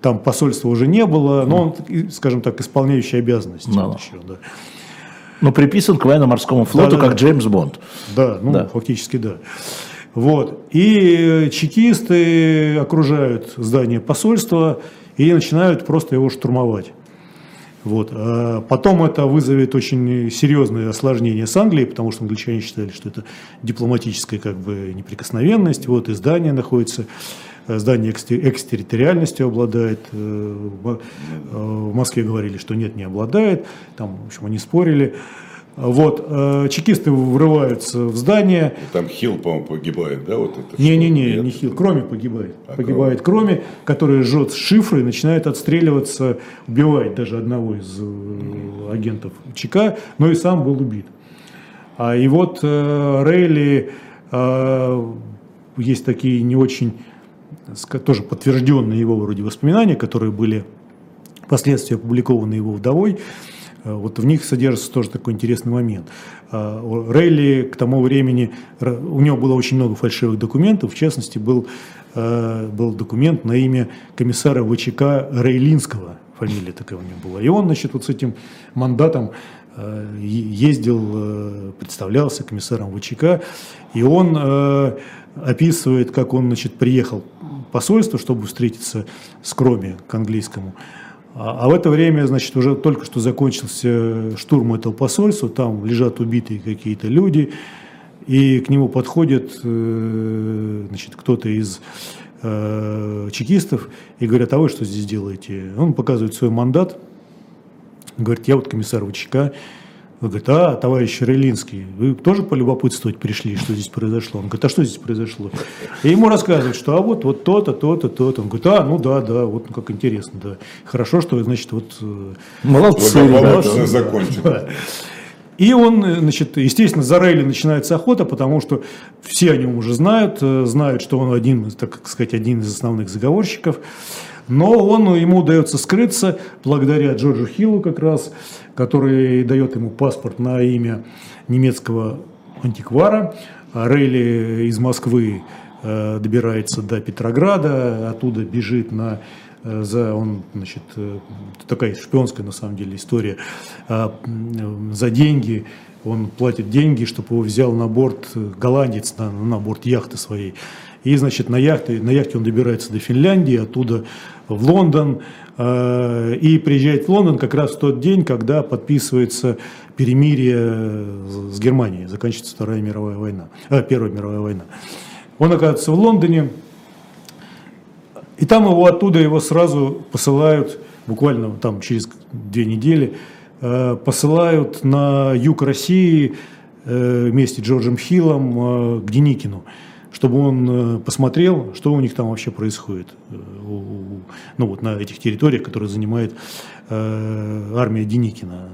[SPEAKER 3] там посольства уже не было, но он, скажем так, исполняющий обязанности.
[SPEAKER 2] Да.
[SPEAKER 3] он еще, да.
[SPEAKER 2] Но приписан к военно-морскому флоту,
[SPEAKER 3] Да-да-да.
[SPEAKER 2] как Джеймс Бонд.
[SPEAKER 3] Да, ну,
[SPEAKER 2] Да.
[SPEAKER 3] фактически да. Вот. И чекисты окружают здание посольства и начинают просто его штурмовать. Вот. А потом это вызовет очень серьезные осложнения с Англией, потому что англичане считали, что это дипломатическая как бы неприкосновенность. Вот, и здание находится, э, здание эксте- экстерриториальностью обладает. Э, э, в Москве говорили, что нет, не обладает. Там, в общем, они спорили. Вот. э, Чекисты врываются в здание.
[SPEAKER 1] Там Хилл, по-моему, погибает, да? Вот это
[SPEAKER 3] Не-не-не, не Хилл, Кроме погибает.
[SPEAKER 1] А,
[SPEAKER 3] погибает Кроме, который жжет шифры и начинает отстреливаться, убивает даже одного из э, агентов ЧК, но и сам был убит. А, и вот э, Рейли, э, есть такие не очень, тоже подтвержденные его вроде воспоминания, которые были впоследствии опубликованы его вдовой, э, вот в них содержится тоже такой интересный момент. У Рейли к тому времени, у него было очень много фальшивых документов, в частности, был, э, был документ на имя комиссара ВЧК Рейлинского, фамилия такая у него была. И он, значит, вот с этим мандатом э, ездил, э, представлялся комиссаром ВЧК, и он э, описывает, как он, значит, приехал в посольство, чтобы встретиться с Кроми к английскому. А, а в это время, значит, уже только что закончился штурм этого посольства, там лежат убитые какие-то люди, и к нему подходит э, значит, кто-то из э, чекистов и говорят, а вы что здесь делаете? Он показывает свой мандат, говорит, я вот комиссар ВЧК. Он говорит, а, товарищ Релинский, вы тоже полюбопытствовать пришли, что здесь произошло? Он говорит, а что здесь произошло? И ему рассказывают, что а вот, вот то-то, то-то, то-то. Он говорит, а, ну да, да, вот ну, как интересно, да. Хорошо, что, значит, вот э,
[SPEAKER 2] Молодцы, ребята.
[SPEAKER 1] закончим.
[SPEAKER 3] да. И он, э, значит, естественно, за Рейли начинается охота, потому что все о нем уже знают, э, знают, что он один, так сказать, один из основных заговорщиков. Но он, ему удается скрыться благодаря Джорджу Хиллу как раз, который дает ему паспорт на имя немецкого антиквара. А Рейли из Москвы э, добирается до Петрограда, оттуда бежит на э, за он, значит, э, такая шпионская на самом деле история, А, за деньги, он платит деньги, чтобы его взял на борт голландец, на, на борт яхты своей. И, значит, на яхте, на яхте он добирается до Финляндии, оттуда в Лондон, э, и приезжает в Лондон как раз в тот день, когда подписывается перемирие с Германией, заканчивается Вторая мировая война, э, Первая мировая война. Он оказывается в Лондоне, и там его оттуда его сразу посылают, буквально там через две недели, э, посылают на юг России э, вместе с Джорджем Хиллом э, к Деникину, чтобы он э, посмотрел, что у них там вообще происходит, э, ну вот на этих территориях, которые занимает э, армия Деникина.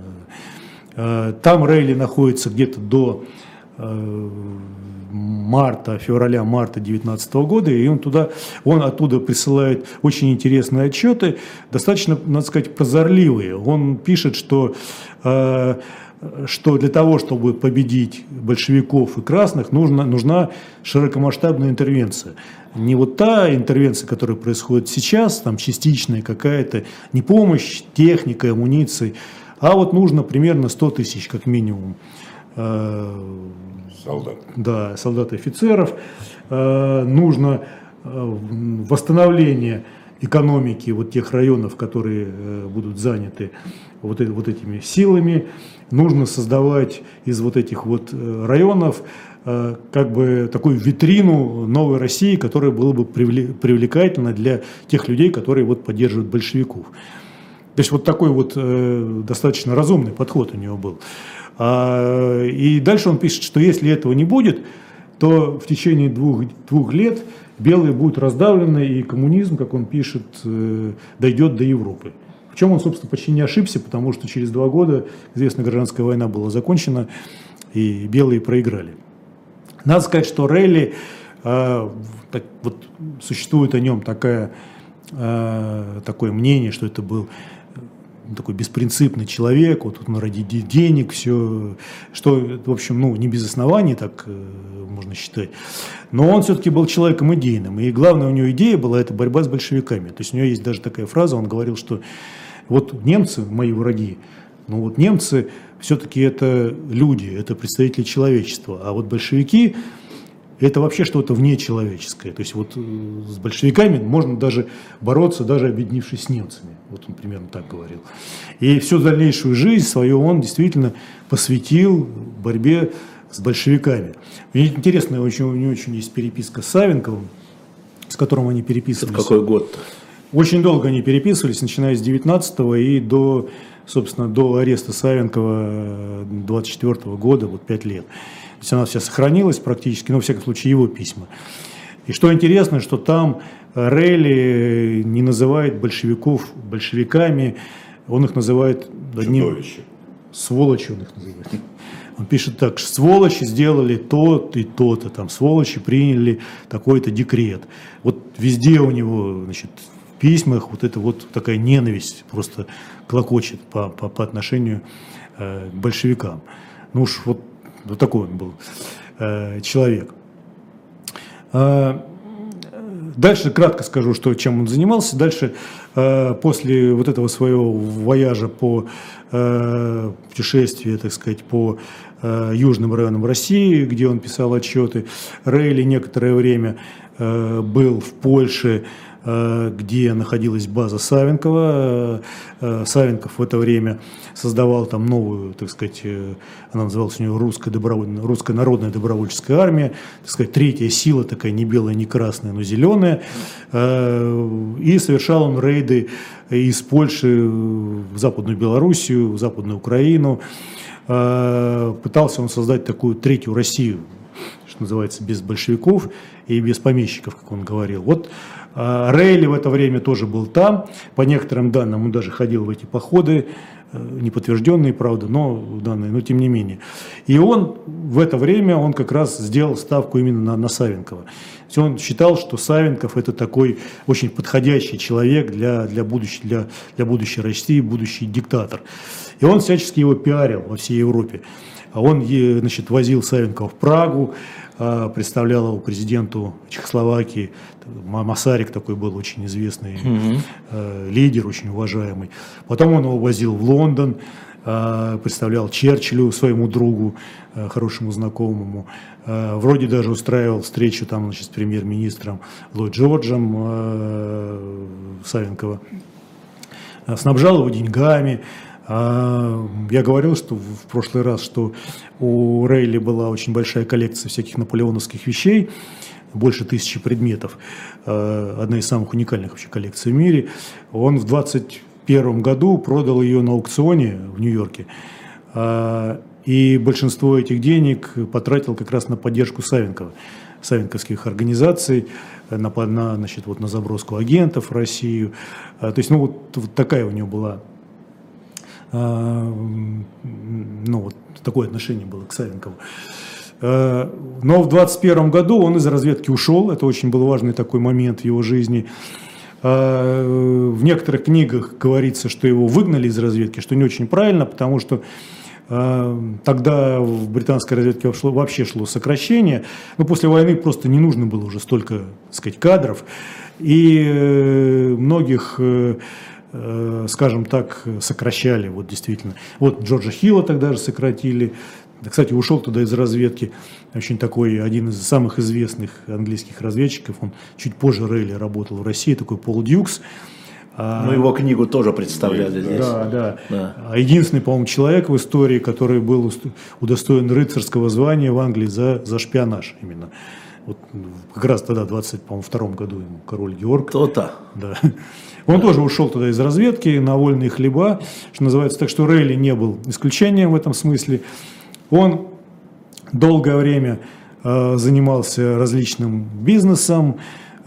[SPEAKER 3] Там Рейли находится где-то до марта, февраля-марта 2019 года, и он туда, он оттуда присылает очень интересные отчеты, достаточно, надо сказать, прозорливые. Он пишет, что э, что для того, чтобы победить большевиков и красных, нужна, нужна широкомасштабная интервенция. Не вот та интервенция, которая происходит сейчас, там частичная какая-то, не помощь, техника, амуниции, а вот нужно примерно 100 тысяч как минимум э,
[SPEAKER 1] Солдат.
[SPEAKER 3] да, солдат и офицеров. Э, нужно э, восстановление экономики вот тех районов, которые будут заняты вот, вот этими силами. Нужно создавать из вот этих вот э, районов э, как бы такую витрину новой России, которая была бы привле- привлекательна для тех людей, которые вот поддерживают большевиков. То есть вот такой вот э, достаточно разумный подход у него был. А, и дальше он пишет, что если этого не будет, то в течение двух, двух лет белые будут раздавлены, и коммунизм, как он пишет, дойдет до Европы. В чем он, собственно, почти не ошибся, потому что через два года, известно, гражданская война была закончена, и белые проиграли. Надо сказать, что Релли, э, так, вот, существует о нем такая, э, такое мнение, что это был такой беспринципный человек, вот он ради денег, все, что, в общем, ну, не без оснований так э, можно считать. Но он все-таки был человеком идейным, и главная у него идея была это борьба с большевиками. То есть у него есть даже такая фраза, он говорил, что вот немцы, мои враги, ну вот немцы все-таки это люди, это представители человечества, а вот большевики это вообще что-то внечеловеческое. То есть вот э, с большевиками можно даже бороться, даже объединившись с немцами. Вот он примерно так говорил. И всю дальнейшую жизнь свою он действительно посвятил борьбе с большевиками. Мне интересно, у него очень есть переписка с Савенковым, с которым они переписывались.
[SPEAKER 2] Это какой год-то?
[SPEAKER 3] Очень долго они переписывались, начиная с 19 и до, собственно, до ареста Савенкова 24 года, вот 5 лет. То есть она вся сохранилась практически, но, во всяком случае, его письма. И что интересно, что там Рейли не называет большевиков большевиками, он их называет одним...
[SPEAKER 1] Чудовище.
[SPEAKER 3] Сволочи он их называет. Он пишет так, сволочи сделали то и то-то, там, сволочи приняли такой-то декрет. Вот везде у него, значит, письмах вот эта вот такая ненависть просто клокочет по, по, по отношению э, к большевикам. Ну уж вот, вот такой он был э, человек. А, Дальше кратко скажу, что, чем он занимался. Дальше, э, после вот этого своего вояжа по э, путешествию, так сказать, по э, южным районам России, где он писал отчеты, Рейли некоторое время э, был в Польше, Э, где находилась база Савенкова. Э, Савенков в это время создавал там новую, так сказать, э, она называлась у него русская, добровольная, русская народная добровольческая армия, так сказать, третья сила такая, не белая, не красная, но зеленая. И совершал он рейды из Польши в Западную Белоруссию, в Западную Украину. Пытался он создать такую третью Россию, что называется, без большевиков и без помещиков, как он говорил. Вот Рейли в это время тоже был там. По некоторым данным он даже ходил в эти походы, э, неподтвержденные, правда, но данные, но тем не менее. И он в это время, он как раз сделал ставку именно на, на Савенкова. Он считал, что Савенков это такой очень подходящий человек для, для, будущей, для, для будущей России, будущий диктатор. И он всячески его пиарил во всей Европе. А он значит, возил Савенкова в Прагу, а, представлял его президенту Чехословакии. Масарик такой был очень известный угу. лидер, очень уважаемый. Потом он его возил в Лондон, а, представлял Черчиллю, своему другу, хорошему знакомому. Вроде даже устраивал встречу там, значит, с премьер-министром Ллойд Джорджем Савенкова. Снабжал его деньгами, я говорил, что в прошлый раз, что у Рейли была очень большая коллекция всяких наполеоновских вещей, больше тысячи предметов, а, одна из самых уникальных вообще коллекций в мире. Он в 21 году продал ее на аукционе в Нью-Йорке, а, и большинство этих денег потратил как раз на поддержку Савенкова, савенковских организаций, на, на, значит, вот на заброску агентов в Россию. То есть, ну, вот, вот такая у него была ну, вот такое отношение было к Савенкову. А, но в 21 году он из разведки ушел, это очень был важный такой момент в его жизни. А, в некоторых книгах говорится, что его выгнали из разведки, что не очень правильно, потому что Тогда в британской разведке вообще шло сокращение. Но после войны просто не нужно было уже столько так сказать, кадров. И э, многих э, Э, скажем так, сокращали, вот действительно. Вот Джорджа Хилла тогда же сократили, кстати, ушел туда из разведки, очень такой, один из самых известных английских разведчиков, он чуть позже Рейли работал в России, такой Пол Дьюкс.
[SPEAKER 2] А, ну, его книгу тоже представляли
[SPEAKER 3] да, здесь. Да, да. да. Единственный, по-моему, человек в истории, который был удостоен рыцарского звания в Англии за, за шпионаж именно. Вот как раз тогда, в 22 году ему король Георг.
[SPEAKER 2] То-то.
[SPEAKER 3] Да. Он тоже ушел туда из разведки на вольные хлеба, что называется. Так что Рейли не был исключением в этом смысле. Он долгое время э, занимался различным бизнесом.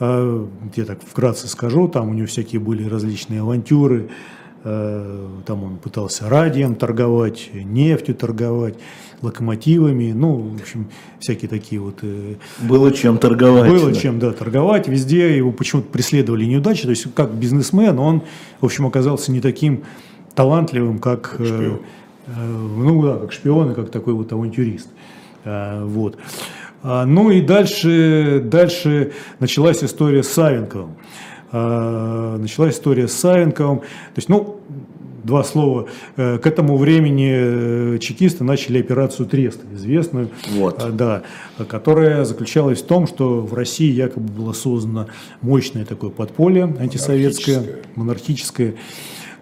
[SPEAKER 3] Э, я так вкратце скажу, там у него всякие были различные авантюры, Э, Там он пытался радием торговать, нефтью торговать, локомотивами, ну, в общем, всякие такие вот
[SPEAKER 2] Было чем торговать.
[SPEAKER 3] было
[SPEAKER 2] да.
[SPEAKER 3] чем, да, торговать. Везде его почему-то преследовали неудачи. То есть, как бизнесмен, он, в общем, оказался не таким талантливым, как,
[SPEAKER 1] шпион.
[SPEAKER 3] Э, ну да, как шпион и как такой вот авантюрист. Э, вот. А, Ну и дальше, дальше началась история с Савенковым. А, Началась история с Савенковым. То есть, ну, два слова. Э, К этому времени э, чекисты начали операцию Трест, известную,
[SPEAKER 2] Вот.
[SPEAKER 3] да, которая заключалась в том, что в России якобы было создано мощное такое подполье антисоветское,
[SPEAKER 1] Монархическое.
[SPEAKER 3] монархическое.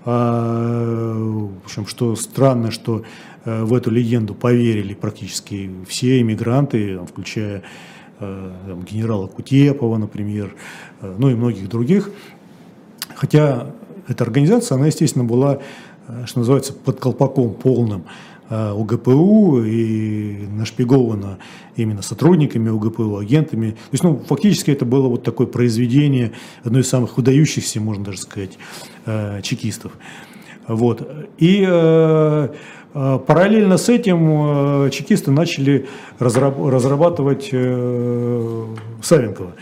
[SPEAKER 3] А, в общем, что странно, что э, в эту легенду поверили практически все иммигранты, включая э, там, генерала Кутепова, например, э, ну и многих других. Хотя эта организация, она, естественно, была, что называется, под колпаком полным ОГПУ и нашпигована именно сотрудниками ОГПУ, агентами. То есть, ну, фактически это было вот такое произведение, одно из самых выдающихся, можно даже сказать, э, чекистов. Вот. И э, э, параллельно с этим э, чекисты начали разраб- разрабатывать э, Савинкова.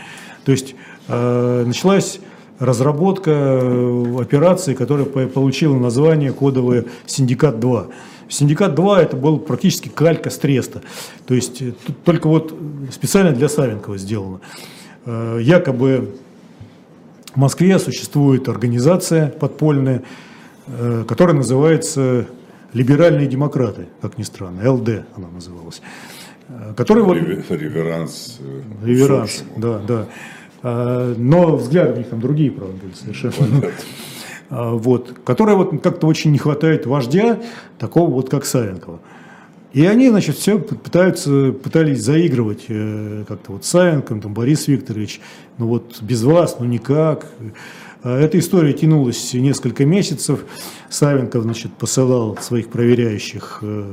[SPEAKER 3] То есть э, началась разработка э, операции, которая по- получила название кодовое «Синдикат-2». «Синдикат-2» это был практически калька с Треста. То есть э, тут только вот специально для Савинкова сделано. Э, Якобы в Москве существует организация подпольная, э, которая называется «Либеральные демократы», как ни странно, ЛД она называлась. Которая вот...
[SPEAKER 1] Реве- Реверанс.
[SPEAKER 3] Реверанс, да, да. А, Но взгляды у них там другие, правда, были совершенно. А, Вот, которая вот как-то очень не хватает вождя, такого вот как Савенкова. И они, значит, все пытаются, пытались заигрывать э, как-то вот с Савенковым, там, Борис Викторович, ну вот без вас, ну никак. А Эта история тянулась несколько месяцев. Савенков, значит, посылал своих проверяющих э,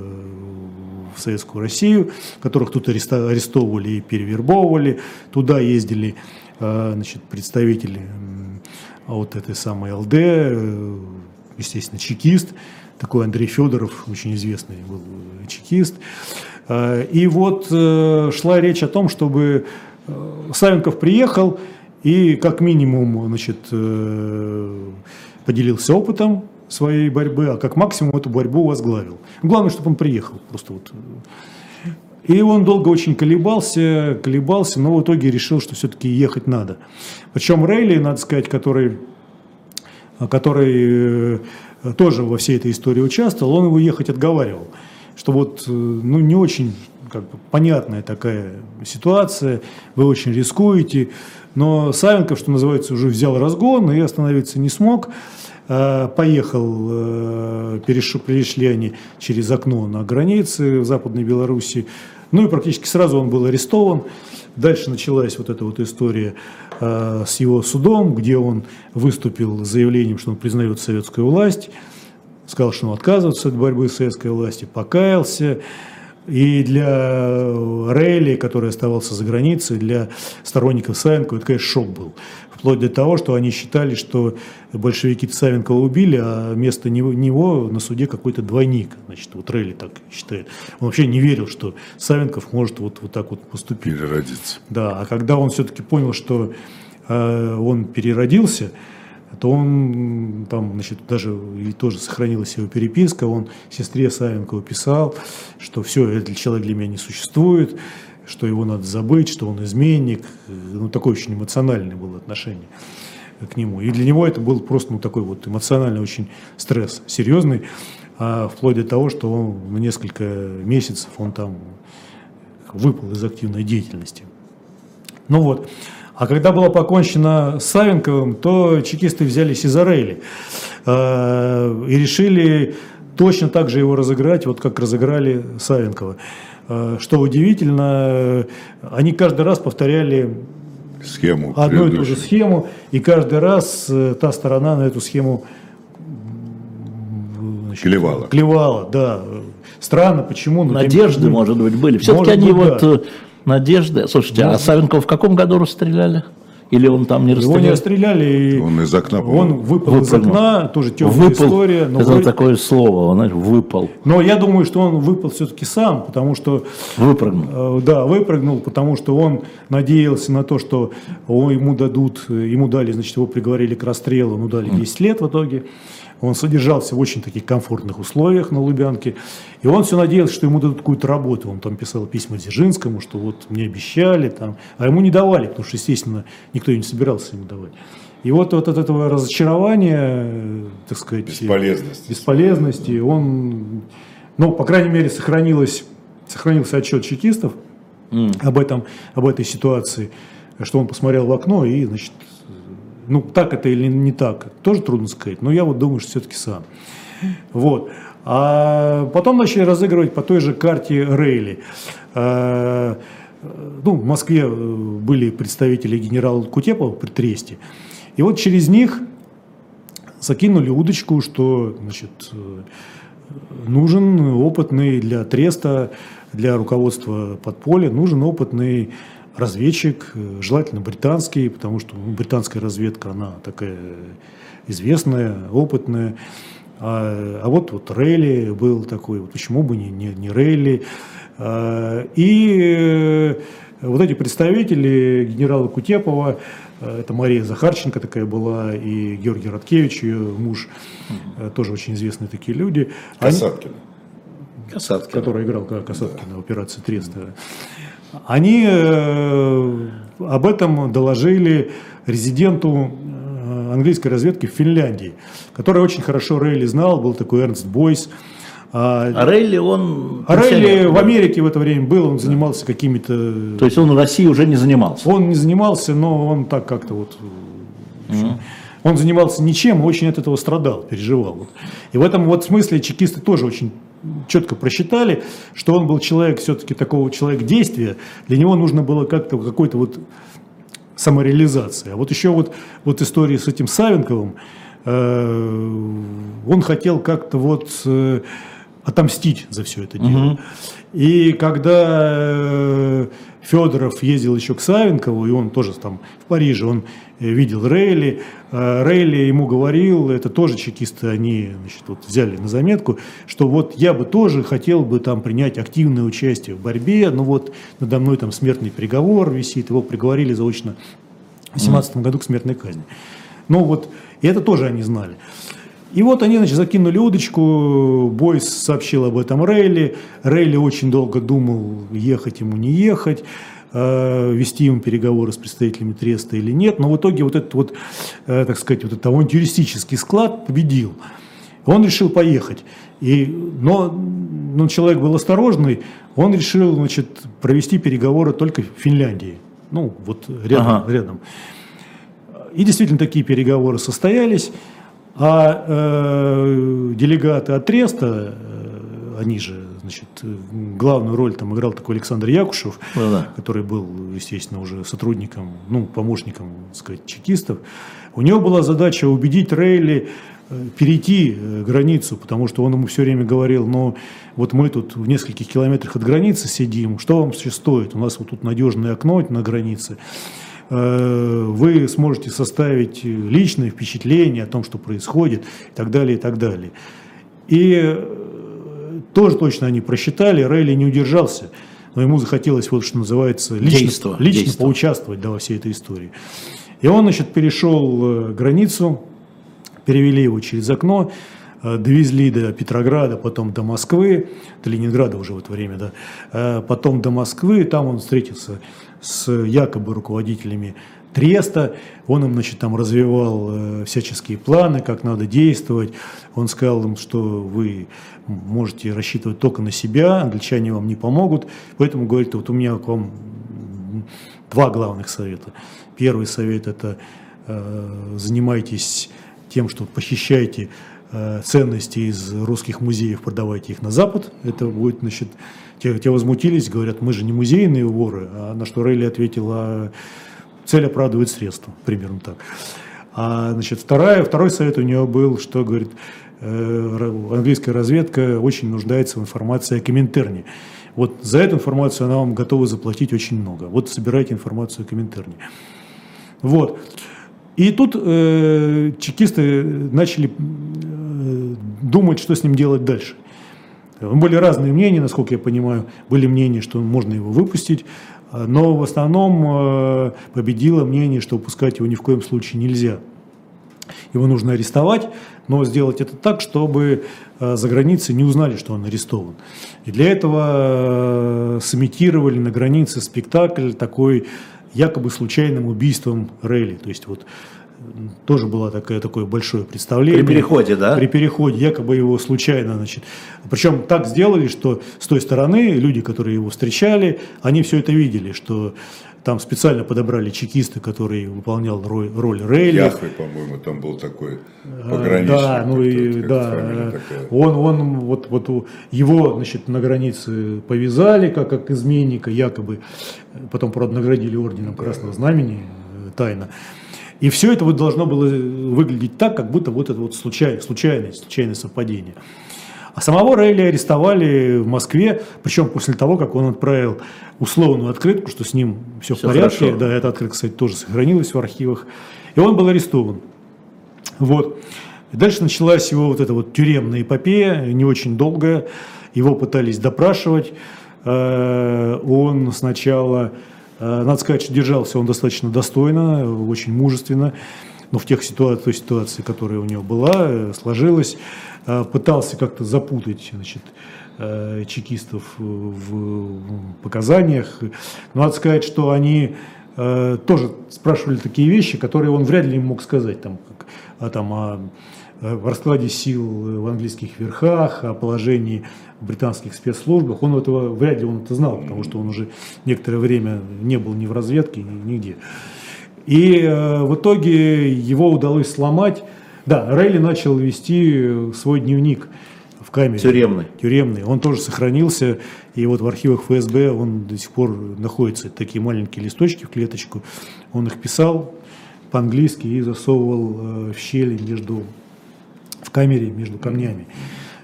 [SPEAKER 3] в Советскую Россию, которых тут арестовывали и перевербовывали. Туда ездили э, значит, представители а вот этой самой ЛД, э, естественно, чекист, такой Андрей Федоров, очень известный был э, чекист. Э, И вот шла речь о том, чтобы Савенков приехал и как минимум значит, поделился опытом своей борьбы, а как максимум эту борьбу возглавил. Главное, чтобы он приехал. Просто вот. И он долго очень колебался, колебался, но в итоге решил, что все-таки ехать надо. Причем Рейли, надо сказать, который который э, тоже во всей этой истории участвовал, он его ехать отговаривал. Что вот, э, ну, не очень как бы, понятная такая ситуация, вы очень рискуете, но Савенков, что называется, уже взял разгон и остановиться не смог. Э, Поехал, э, переш- перешли они через окно на границе в Западной Белоруссии. Ну и практически сразу он был арестован. Дальше началась вот эта вот история э, с его судом, где он выступил с заявлением, что он признает советскую власть, сказал, что он отказывается от борьбы с советской властью, покаялся. И для Рейли, который оставался за границей, для сторонников Савенкова, это, конечно, шок был. Вплоть до того, что они считали, что большевики Савенкова убили, а вместо него, него на суде какой-то двойник. Значит, вот Рейли так считает. Он вообще не верил, что Савенков может вот, вот так вот поступить.
[SPEAKER 1] Переродиться.
[SPEAKER 3] Да, а когда он все-таки понял, что э, он переродился, то он там, значит, даже и тоже сохранилась его переписка, он сестре Савенкова писал, что все, этот человек для меня не существует, что его надо забыть, что он изменник. Ну, такое очень эмоциональное было отношение к нему. И для него это был просто ну, такой вот эмоциональный очень стресс, серьезный, а вплоть до того, что он несколько месяцев он там выпал из активной деятельности. Ну вот. А когда было покончено с Савенковым, то чекисты взялись из Орели э, и решили точно так же его разыграть, вот как разыграли Савенкова. Э, что удивительно, э, они каждый раз повторяли
[SPEAKER 1] Схему.
[SPEAKER 3] одну и ту же схему, и каждый раз э, та сторона на эту схему значит,
[SPEAKER 1] Клевала.
[SPEAKER 3] Клевала, да. Странно, почему? тем
[SPEAKER 2] Надежды,
[SPEAKER 3] менее-
[SPEAKER 2] может быть, были. Все-таки они
[SPEAKER 3] быть,
[SPEAKER 2] вот
[SPEAKER 3] да.
[SPEAKER 2] надежды. Слушайте, а
[SPEAKER 3] Может.
[SPEAKER 2] Савенкова в каком году расстреляли? Или он там не
[SPEAKER 3] Его не
[SPEAKER 2] расстрелял?
[SPEAKER 3] расстреляли. и
[SPEAKER 1] Он из окна,
[SPEAKER 3] Он
[SPEAKER 1] по-моему.
[SPEAKER 3] выпал из
[SPEAKER 2] Выпрыгнул.
[SPEAKER 3] окна, тоже темная
[SPEAKER 2] Выпал.
[SPEAKER 3] история. Но,
[SPEAKER 2] Это
[SPEAKER 3] вроде-
[SPEAKER 2] такое слово, он знаешь, выпал,
[SPEAKER 3] но я думаю, что он выпал все-таки сам, потому что
[SPEAKER 2] выпрыгнул.
[SPEAKER 3] Э, Да, выпрыгнул, потому что он надеялся на то, что о, ему дадут, ему дали, значит, его приговорили к расстрелу, ну дали 10 лет в итоге. Он содержался в очень таких комфортных условиях на Лубянке. И он все надеялся, что ему дадут какую-то работу. Он там писал письма Дзержинскому, что вот мне обещали, там, а ему не давали, потому что, естественно, никто не собирался ему давать. И вот, вот от этого разочарования, э, так сказать,
[SPEAKER 1] Бесполезность.
[SPEAKER 3] бесполезности, он, ну, по крайней мере, сохранилось, сохранился отчет чекистов об, этом, об этой ситуации, что он посмотрел в окно и, значит, ну, так это или не так, тоже трудно сказать, но я вот думаю, что все-таки сам. Вот. А потом начали разыгрывать по той же карте Рейли. А, Ну, в Москве э, были представители генерала Кутепова при Тресте. И вот через них закинули удочку, что значит, э, нужен опытный для Треста, для руководства подполья, нужен опытный разведчик, э, желательно британский, потому что британская разведка, она такая известная, опытная. А, а вот, вот Рейли был такой, вот почему бы не, не, не Рейли. А, и э, вот эти представители генерала Кутепова, э, это Мария Захарченко такая была, и Георгий Радкевич, ее муж, тоже очень известные такие люди. Они-
[SPEAKER 1] Касаткин.
[SPEAKER 2] Касаткин.
[SPEAKER 3] который играл Касаткина в операции Треста. Они э, об этом доложили резиденту э, английской разведки в Финляндии, который очень хорошо Рейли знал, был такой Эрнст Бойс. А,
[SPEAKER 2] А Рейли, он...
[SPEAKER 3] а Рейли в Америке в это время был, он занимался какими-то...
[SPEAKER 2] То есть он в России уже не занимался.
[SPEAKER 3] Он не занимался, но он так как-то вот... Он занимался ничем очень от этого страдал, переживал. И в этом вот смысле чекисты тоже очень четко просчитали, что он был человек все-таки такого человек действия. Для него нужно было как-то какой-то вот самореализация. А вот еще вот, вот история с этим Савенковым, э, он хотел как-то вот э, отомстить за все это дело. И когда э, Федоров ездил еще к Савенкову, и он тоже там в Париже, он э, видел Рейли, э, Рейли ему говорил, это тоже чекисты, они значит, вот взяли на заметку, что вот я бы тоже хотел бы там принять активное участие в борьбе, но вот надо мной там смертный приговор висит, его приговорили заочно в 17 году к смертной казни. Ну вот, и это тоже они знали. И вот они, значит, закинули удочку, Бойс сообщил об этом Рейли. Рейли очень долго думал, ехать ему, не ехать, э, вести ему переговоры с представителями Треста или нет. Но в итоге вот этот вот, э, так сказать, вот этот авантюристический склад победил. Он решил поехать. И, но ну, человек был осторожный, он решил значит, провести переговоры только в Финляндии. Ну, вот рядом.
[SPEAKER 2] Ага.
[SPEAKER 3] рядом. И действительно такие переговоры состоялись. А э, делегаты от Треста, э, они же, значит, главную роль там играл такой Александр Якушев,
[SPEAKER 2] Ну-да.
[SPEAKER 3] который был, естественно, уже сотрудником, ну, помощником, так сказать, чекистов. У него была задача убедить Рейли э, перейти э, границу, потому что он ему все время говорил, ну, вот мы тут в нескольких километрах от границы сидим, что вам все стоит? У нас вот тут надежное окно на границе. Э, Вы сможете составить личное впечатление о том, что происходит, и так далее, и так далее. И э, тоже точно они просчитали, Рейли не удержался, но ему захотелось, вот что называется, лично,
[SPEAKER 2] Действо,
[SPEAKER 3] лично
[SPEAKER 2] действо.
[SPEAKER 3] поучаствовать да, во всей этой истории. И он, значит, перешел э, границу, перевели его через окно, довезли до Петрограда, потом до Москвы, до Ленинграда уже в это время, да, э, потом до Москвы, там он встретился с якобы руководителями Треста, он им, значит, там развивал э, всяческие планы, как надо действовать, он сказал им, что вы можете рассчитывать только на себя, англичане вам не помогут, поэтому, говорит, вот у меня к вам два главных совета. Первый совет – это э, занимайтесь тем, что похищайте э, ценности из русских музеев, продавайте их на Запад. Это будет, значит, те, те возмутились, говорят, мы же не музейные воры. А на что Рейли ответил, а цель оправдывает средства, примерно так. А, значит, вторая, второй совет у него был, что, говорит, э, английская разведка очень нуждается в информации о Коминтерне. Вот за эту информацию она вам готова заплатить очень много. Вот собирайте информацию о Коминтерне. Вот. И тут э, чекисты начали э, думать, что с ним делать дальше. Были разные мнения, насколько я понимаю. Были мнения, что можно его выпустить, э, но в основном э, победило мнение, что выпускать его ни в коем случае нельзя. Его нужно арестовать, но сделать это так, чтобы э, за границей не узнали, что он арестован. И для этого сымитировали на границе спектакль такой якобы случайным убийством Релли. То есть вот тоже было такое, такое большое представление.
[SPEAKER 2] При переходе, да?
[SPEAKER 3] При переходе, якобы его случайно, значит. Причем так сделали, что с той стороны люди, которые его встречали, они все это видели, что там специально подобрали чекисты, который выполнял роль, роль Рейли.
[SPEAKER 1] Яхве, по-моему, там был такой пограничник.
[SPEAKER 3] Да, ну и да, он, он вот, вот его, значит, на границе повязали как, как изменника, якобы, потом, правда, наградили орденом Красного Знамени э, тайно. И все это вот должно было выглядеть так, как будто вот это вот случай, случайное, случайное совпадение. А самого Рейли арестовали в Москве, причем после того, как он отправил условную открытку, что с ним все, все в порядке. Хорошо. Да, эта открытка, кстати, тоже сохранилась в архивах. И он был арестован. Вот. И дальше началась его вот эта вот тюремная эпопея, не очень долгая. Его пытались допрашивать. Э, он сначала, э, надо сказать, что держался он достаточно достойно, очень мужественно. Но в тех ситуациях, той ситуации, которая у него была, э, сложилась. Э, пытался как-то запутать значит, э, чекистов в показаниях. Но надо сказать, что они тоже спрашивали такие вещи, которые он вряд ли мог сказать, там, как, а, там, о, о раскладе сил в английских верхах, о положении в британских спецслужбах. Он этого вряд ли он это знал, потому что он уже некоторое время не был ни в разведке, ни, нигде. И э, в итоге его удалось сломать да, Рейли начал вести э, свой дневник в камере.
[SPEAKER 2] Тюремный.
[SPEAKER 3] Тюремный. Он тоже сохранился. И вот в архивах ФСБ он до сих пор находится. Такие маленькие листочки в клеточку. Он их писал по-английски и засовывал э, в щели между, в камере между камнями.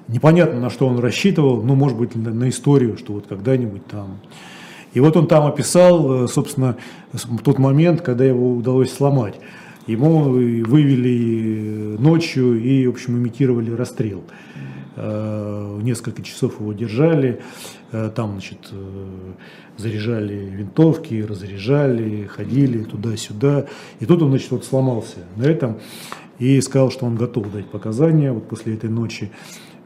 [SPEAKER 3] Непонятно, на что он рассчитывал, ну, может быть, на, на историю, что вот когда-нибудь там. И вот он там описал, э, собственно, тот момент, когда его удалось сломать. Ему вывели ночью и, в общем, имитировали расстрел. Э, несколько часов его держали, э, там, значит, э, заряжали винтовки, разряжали, ходили туда-сюда. И тут он, значит, вот сломался на этом и сказал, что он готов дать показания вот после этой ночи.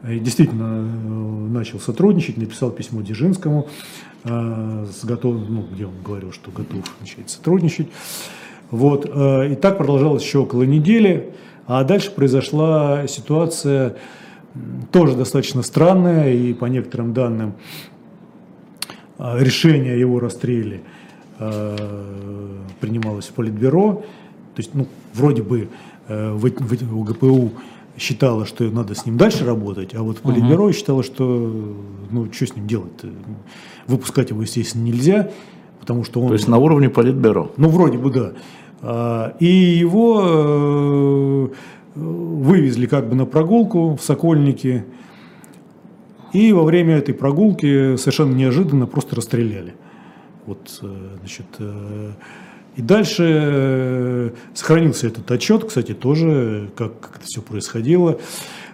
[SPEAKER 3] И действительно начал сотрудничать, написал письмо Дзержинскому, с готов, ну, где он говорил, что готов начать сотрудничать. Вот. Э, и так продолжалось еще около недели. А дальше произошла ситуация тоже достаточно странная, и по некоторым данным э, решение о его расстреле э, принималось в Политбюро. То есть, ну, вроде бы в, в, ГПУ считала, что надо с ним дальше работать, а вот Политбюро угу. считала, что ну, что с ним делать? Выпускать его, естественно, нельзя, потому что он...
[SPEAKER 2] То есть на уровне Политбюро?
[SPEAKER 3] Ну, вроде бы, да. А, и его э, вывезли как бы на прогулку в Сокольники. И во время этой прогулки совершенно неожиданно просто расстреляли. Вот, э, значит, э, и дальше сохранился этот отчет, кстати, тоже, как, как это все происходило.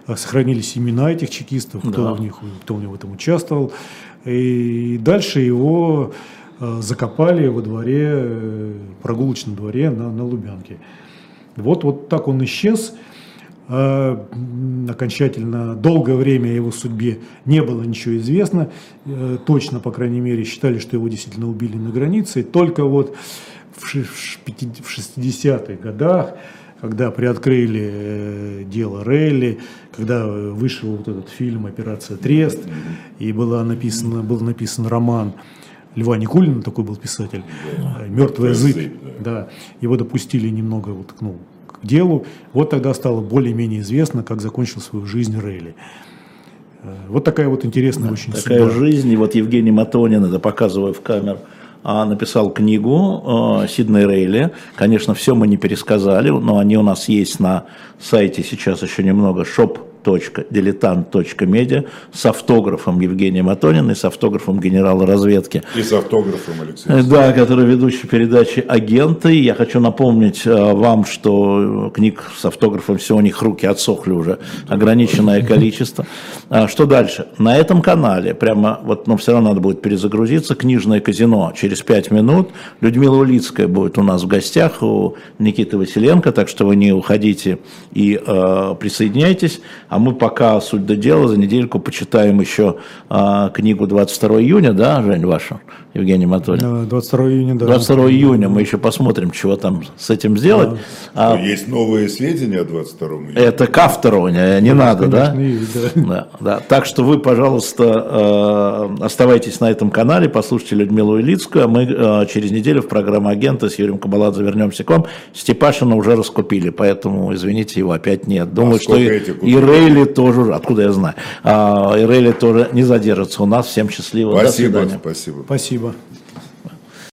[SPEAKER 3] Сохранились имена этих чекистов, кто, да. в них, кто в этом участвовал. И дальше его Э, закопали во дворе, э, прогулочном дворе на, на Лубянке. Вот, вот так он исчез. Э, окончательно долгое время о его судьбе не было ничего известно. Точно, по крайней мере, считали, что его действительно убили на границе. Только вот в 60-х годах, когда приоткрыли дело Рейли, когда вышел вот этот фильм «Операция Трест», и была написана, был написан роман Льва Никулина, такой был писатель, да. «Мертвая зыбь». Да. Его допустили немного вот, ну, к делу. Вот тогда стало более-менее известно, как закончил свою жизнь Рейли. Э, вот такая вот интересная да, очень
[SPEAKER 2] Такая судьба. жизнь. И вот Евгений Матонин, это показывая в камеру, написал книгу э, Сиднey Рейли. Конечно, все мы не пересказали, но они у нас есть на сайте сейчас еще немного shop show.diletant.media с автографом Евгения Матонина и с автографом генерала разведки.
[SPEAKER 1] И с автографом Алексея.
[SPEAKER 2] Э, Да, который ведущий передачи «Агенты». Я хочу напомнить э, вам, что книг с автографом все у них руки отсохли уже, ограниченное количество. А Что дальше? На этом канале, прямо вот, но все равно надо будет перезагрузиться, книжное казино через 5 минут. Людмила Улицкая будет у нас в гостях, у Никиты Василенко, так что вы не уходите и э, присоединяйтесь. А мы пока, суть до дела, за недельку почитаем еще э, книгу 22 июня, да, Жень, вашу, Евгений Анатольевич?
[SPEAKER 3] Э, 22 июня, да.
[SPEAKER 2] 22 июня мы еще посмотрим, чего там с этим сделать. А,
[SPEAKER 1] Есть новые сведения о 22 июня.
[SPEAKER 2] это к автору, не, не надо, да?
[SPEAKER 3] конечно, и- да.
[SPEAKER 2] Да, да. Так что вы, пожалуйста, э, оставайтесь на этом канале, послушайте Людмилу Илицкую, а мы э, через неделю в программу «Агента» с Юрием Кабаладзе вернемся к вам. Степашина уже раскупили, поэтому, извините, его опять нет. Думаю,
[SPEAKER 1] А
[SPEAKER 2] что и, и Рейли тоже, откуда я знаю, А, и Рейли тоже не задержится у нас. Всем счастливо, до
[SPEAKER 1] Спасибо,
[SPEAKER 2] свидания.
[SPEAKER 1] спасибо.
[SPEAKER 3] Спасибо.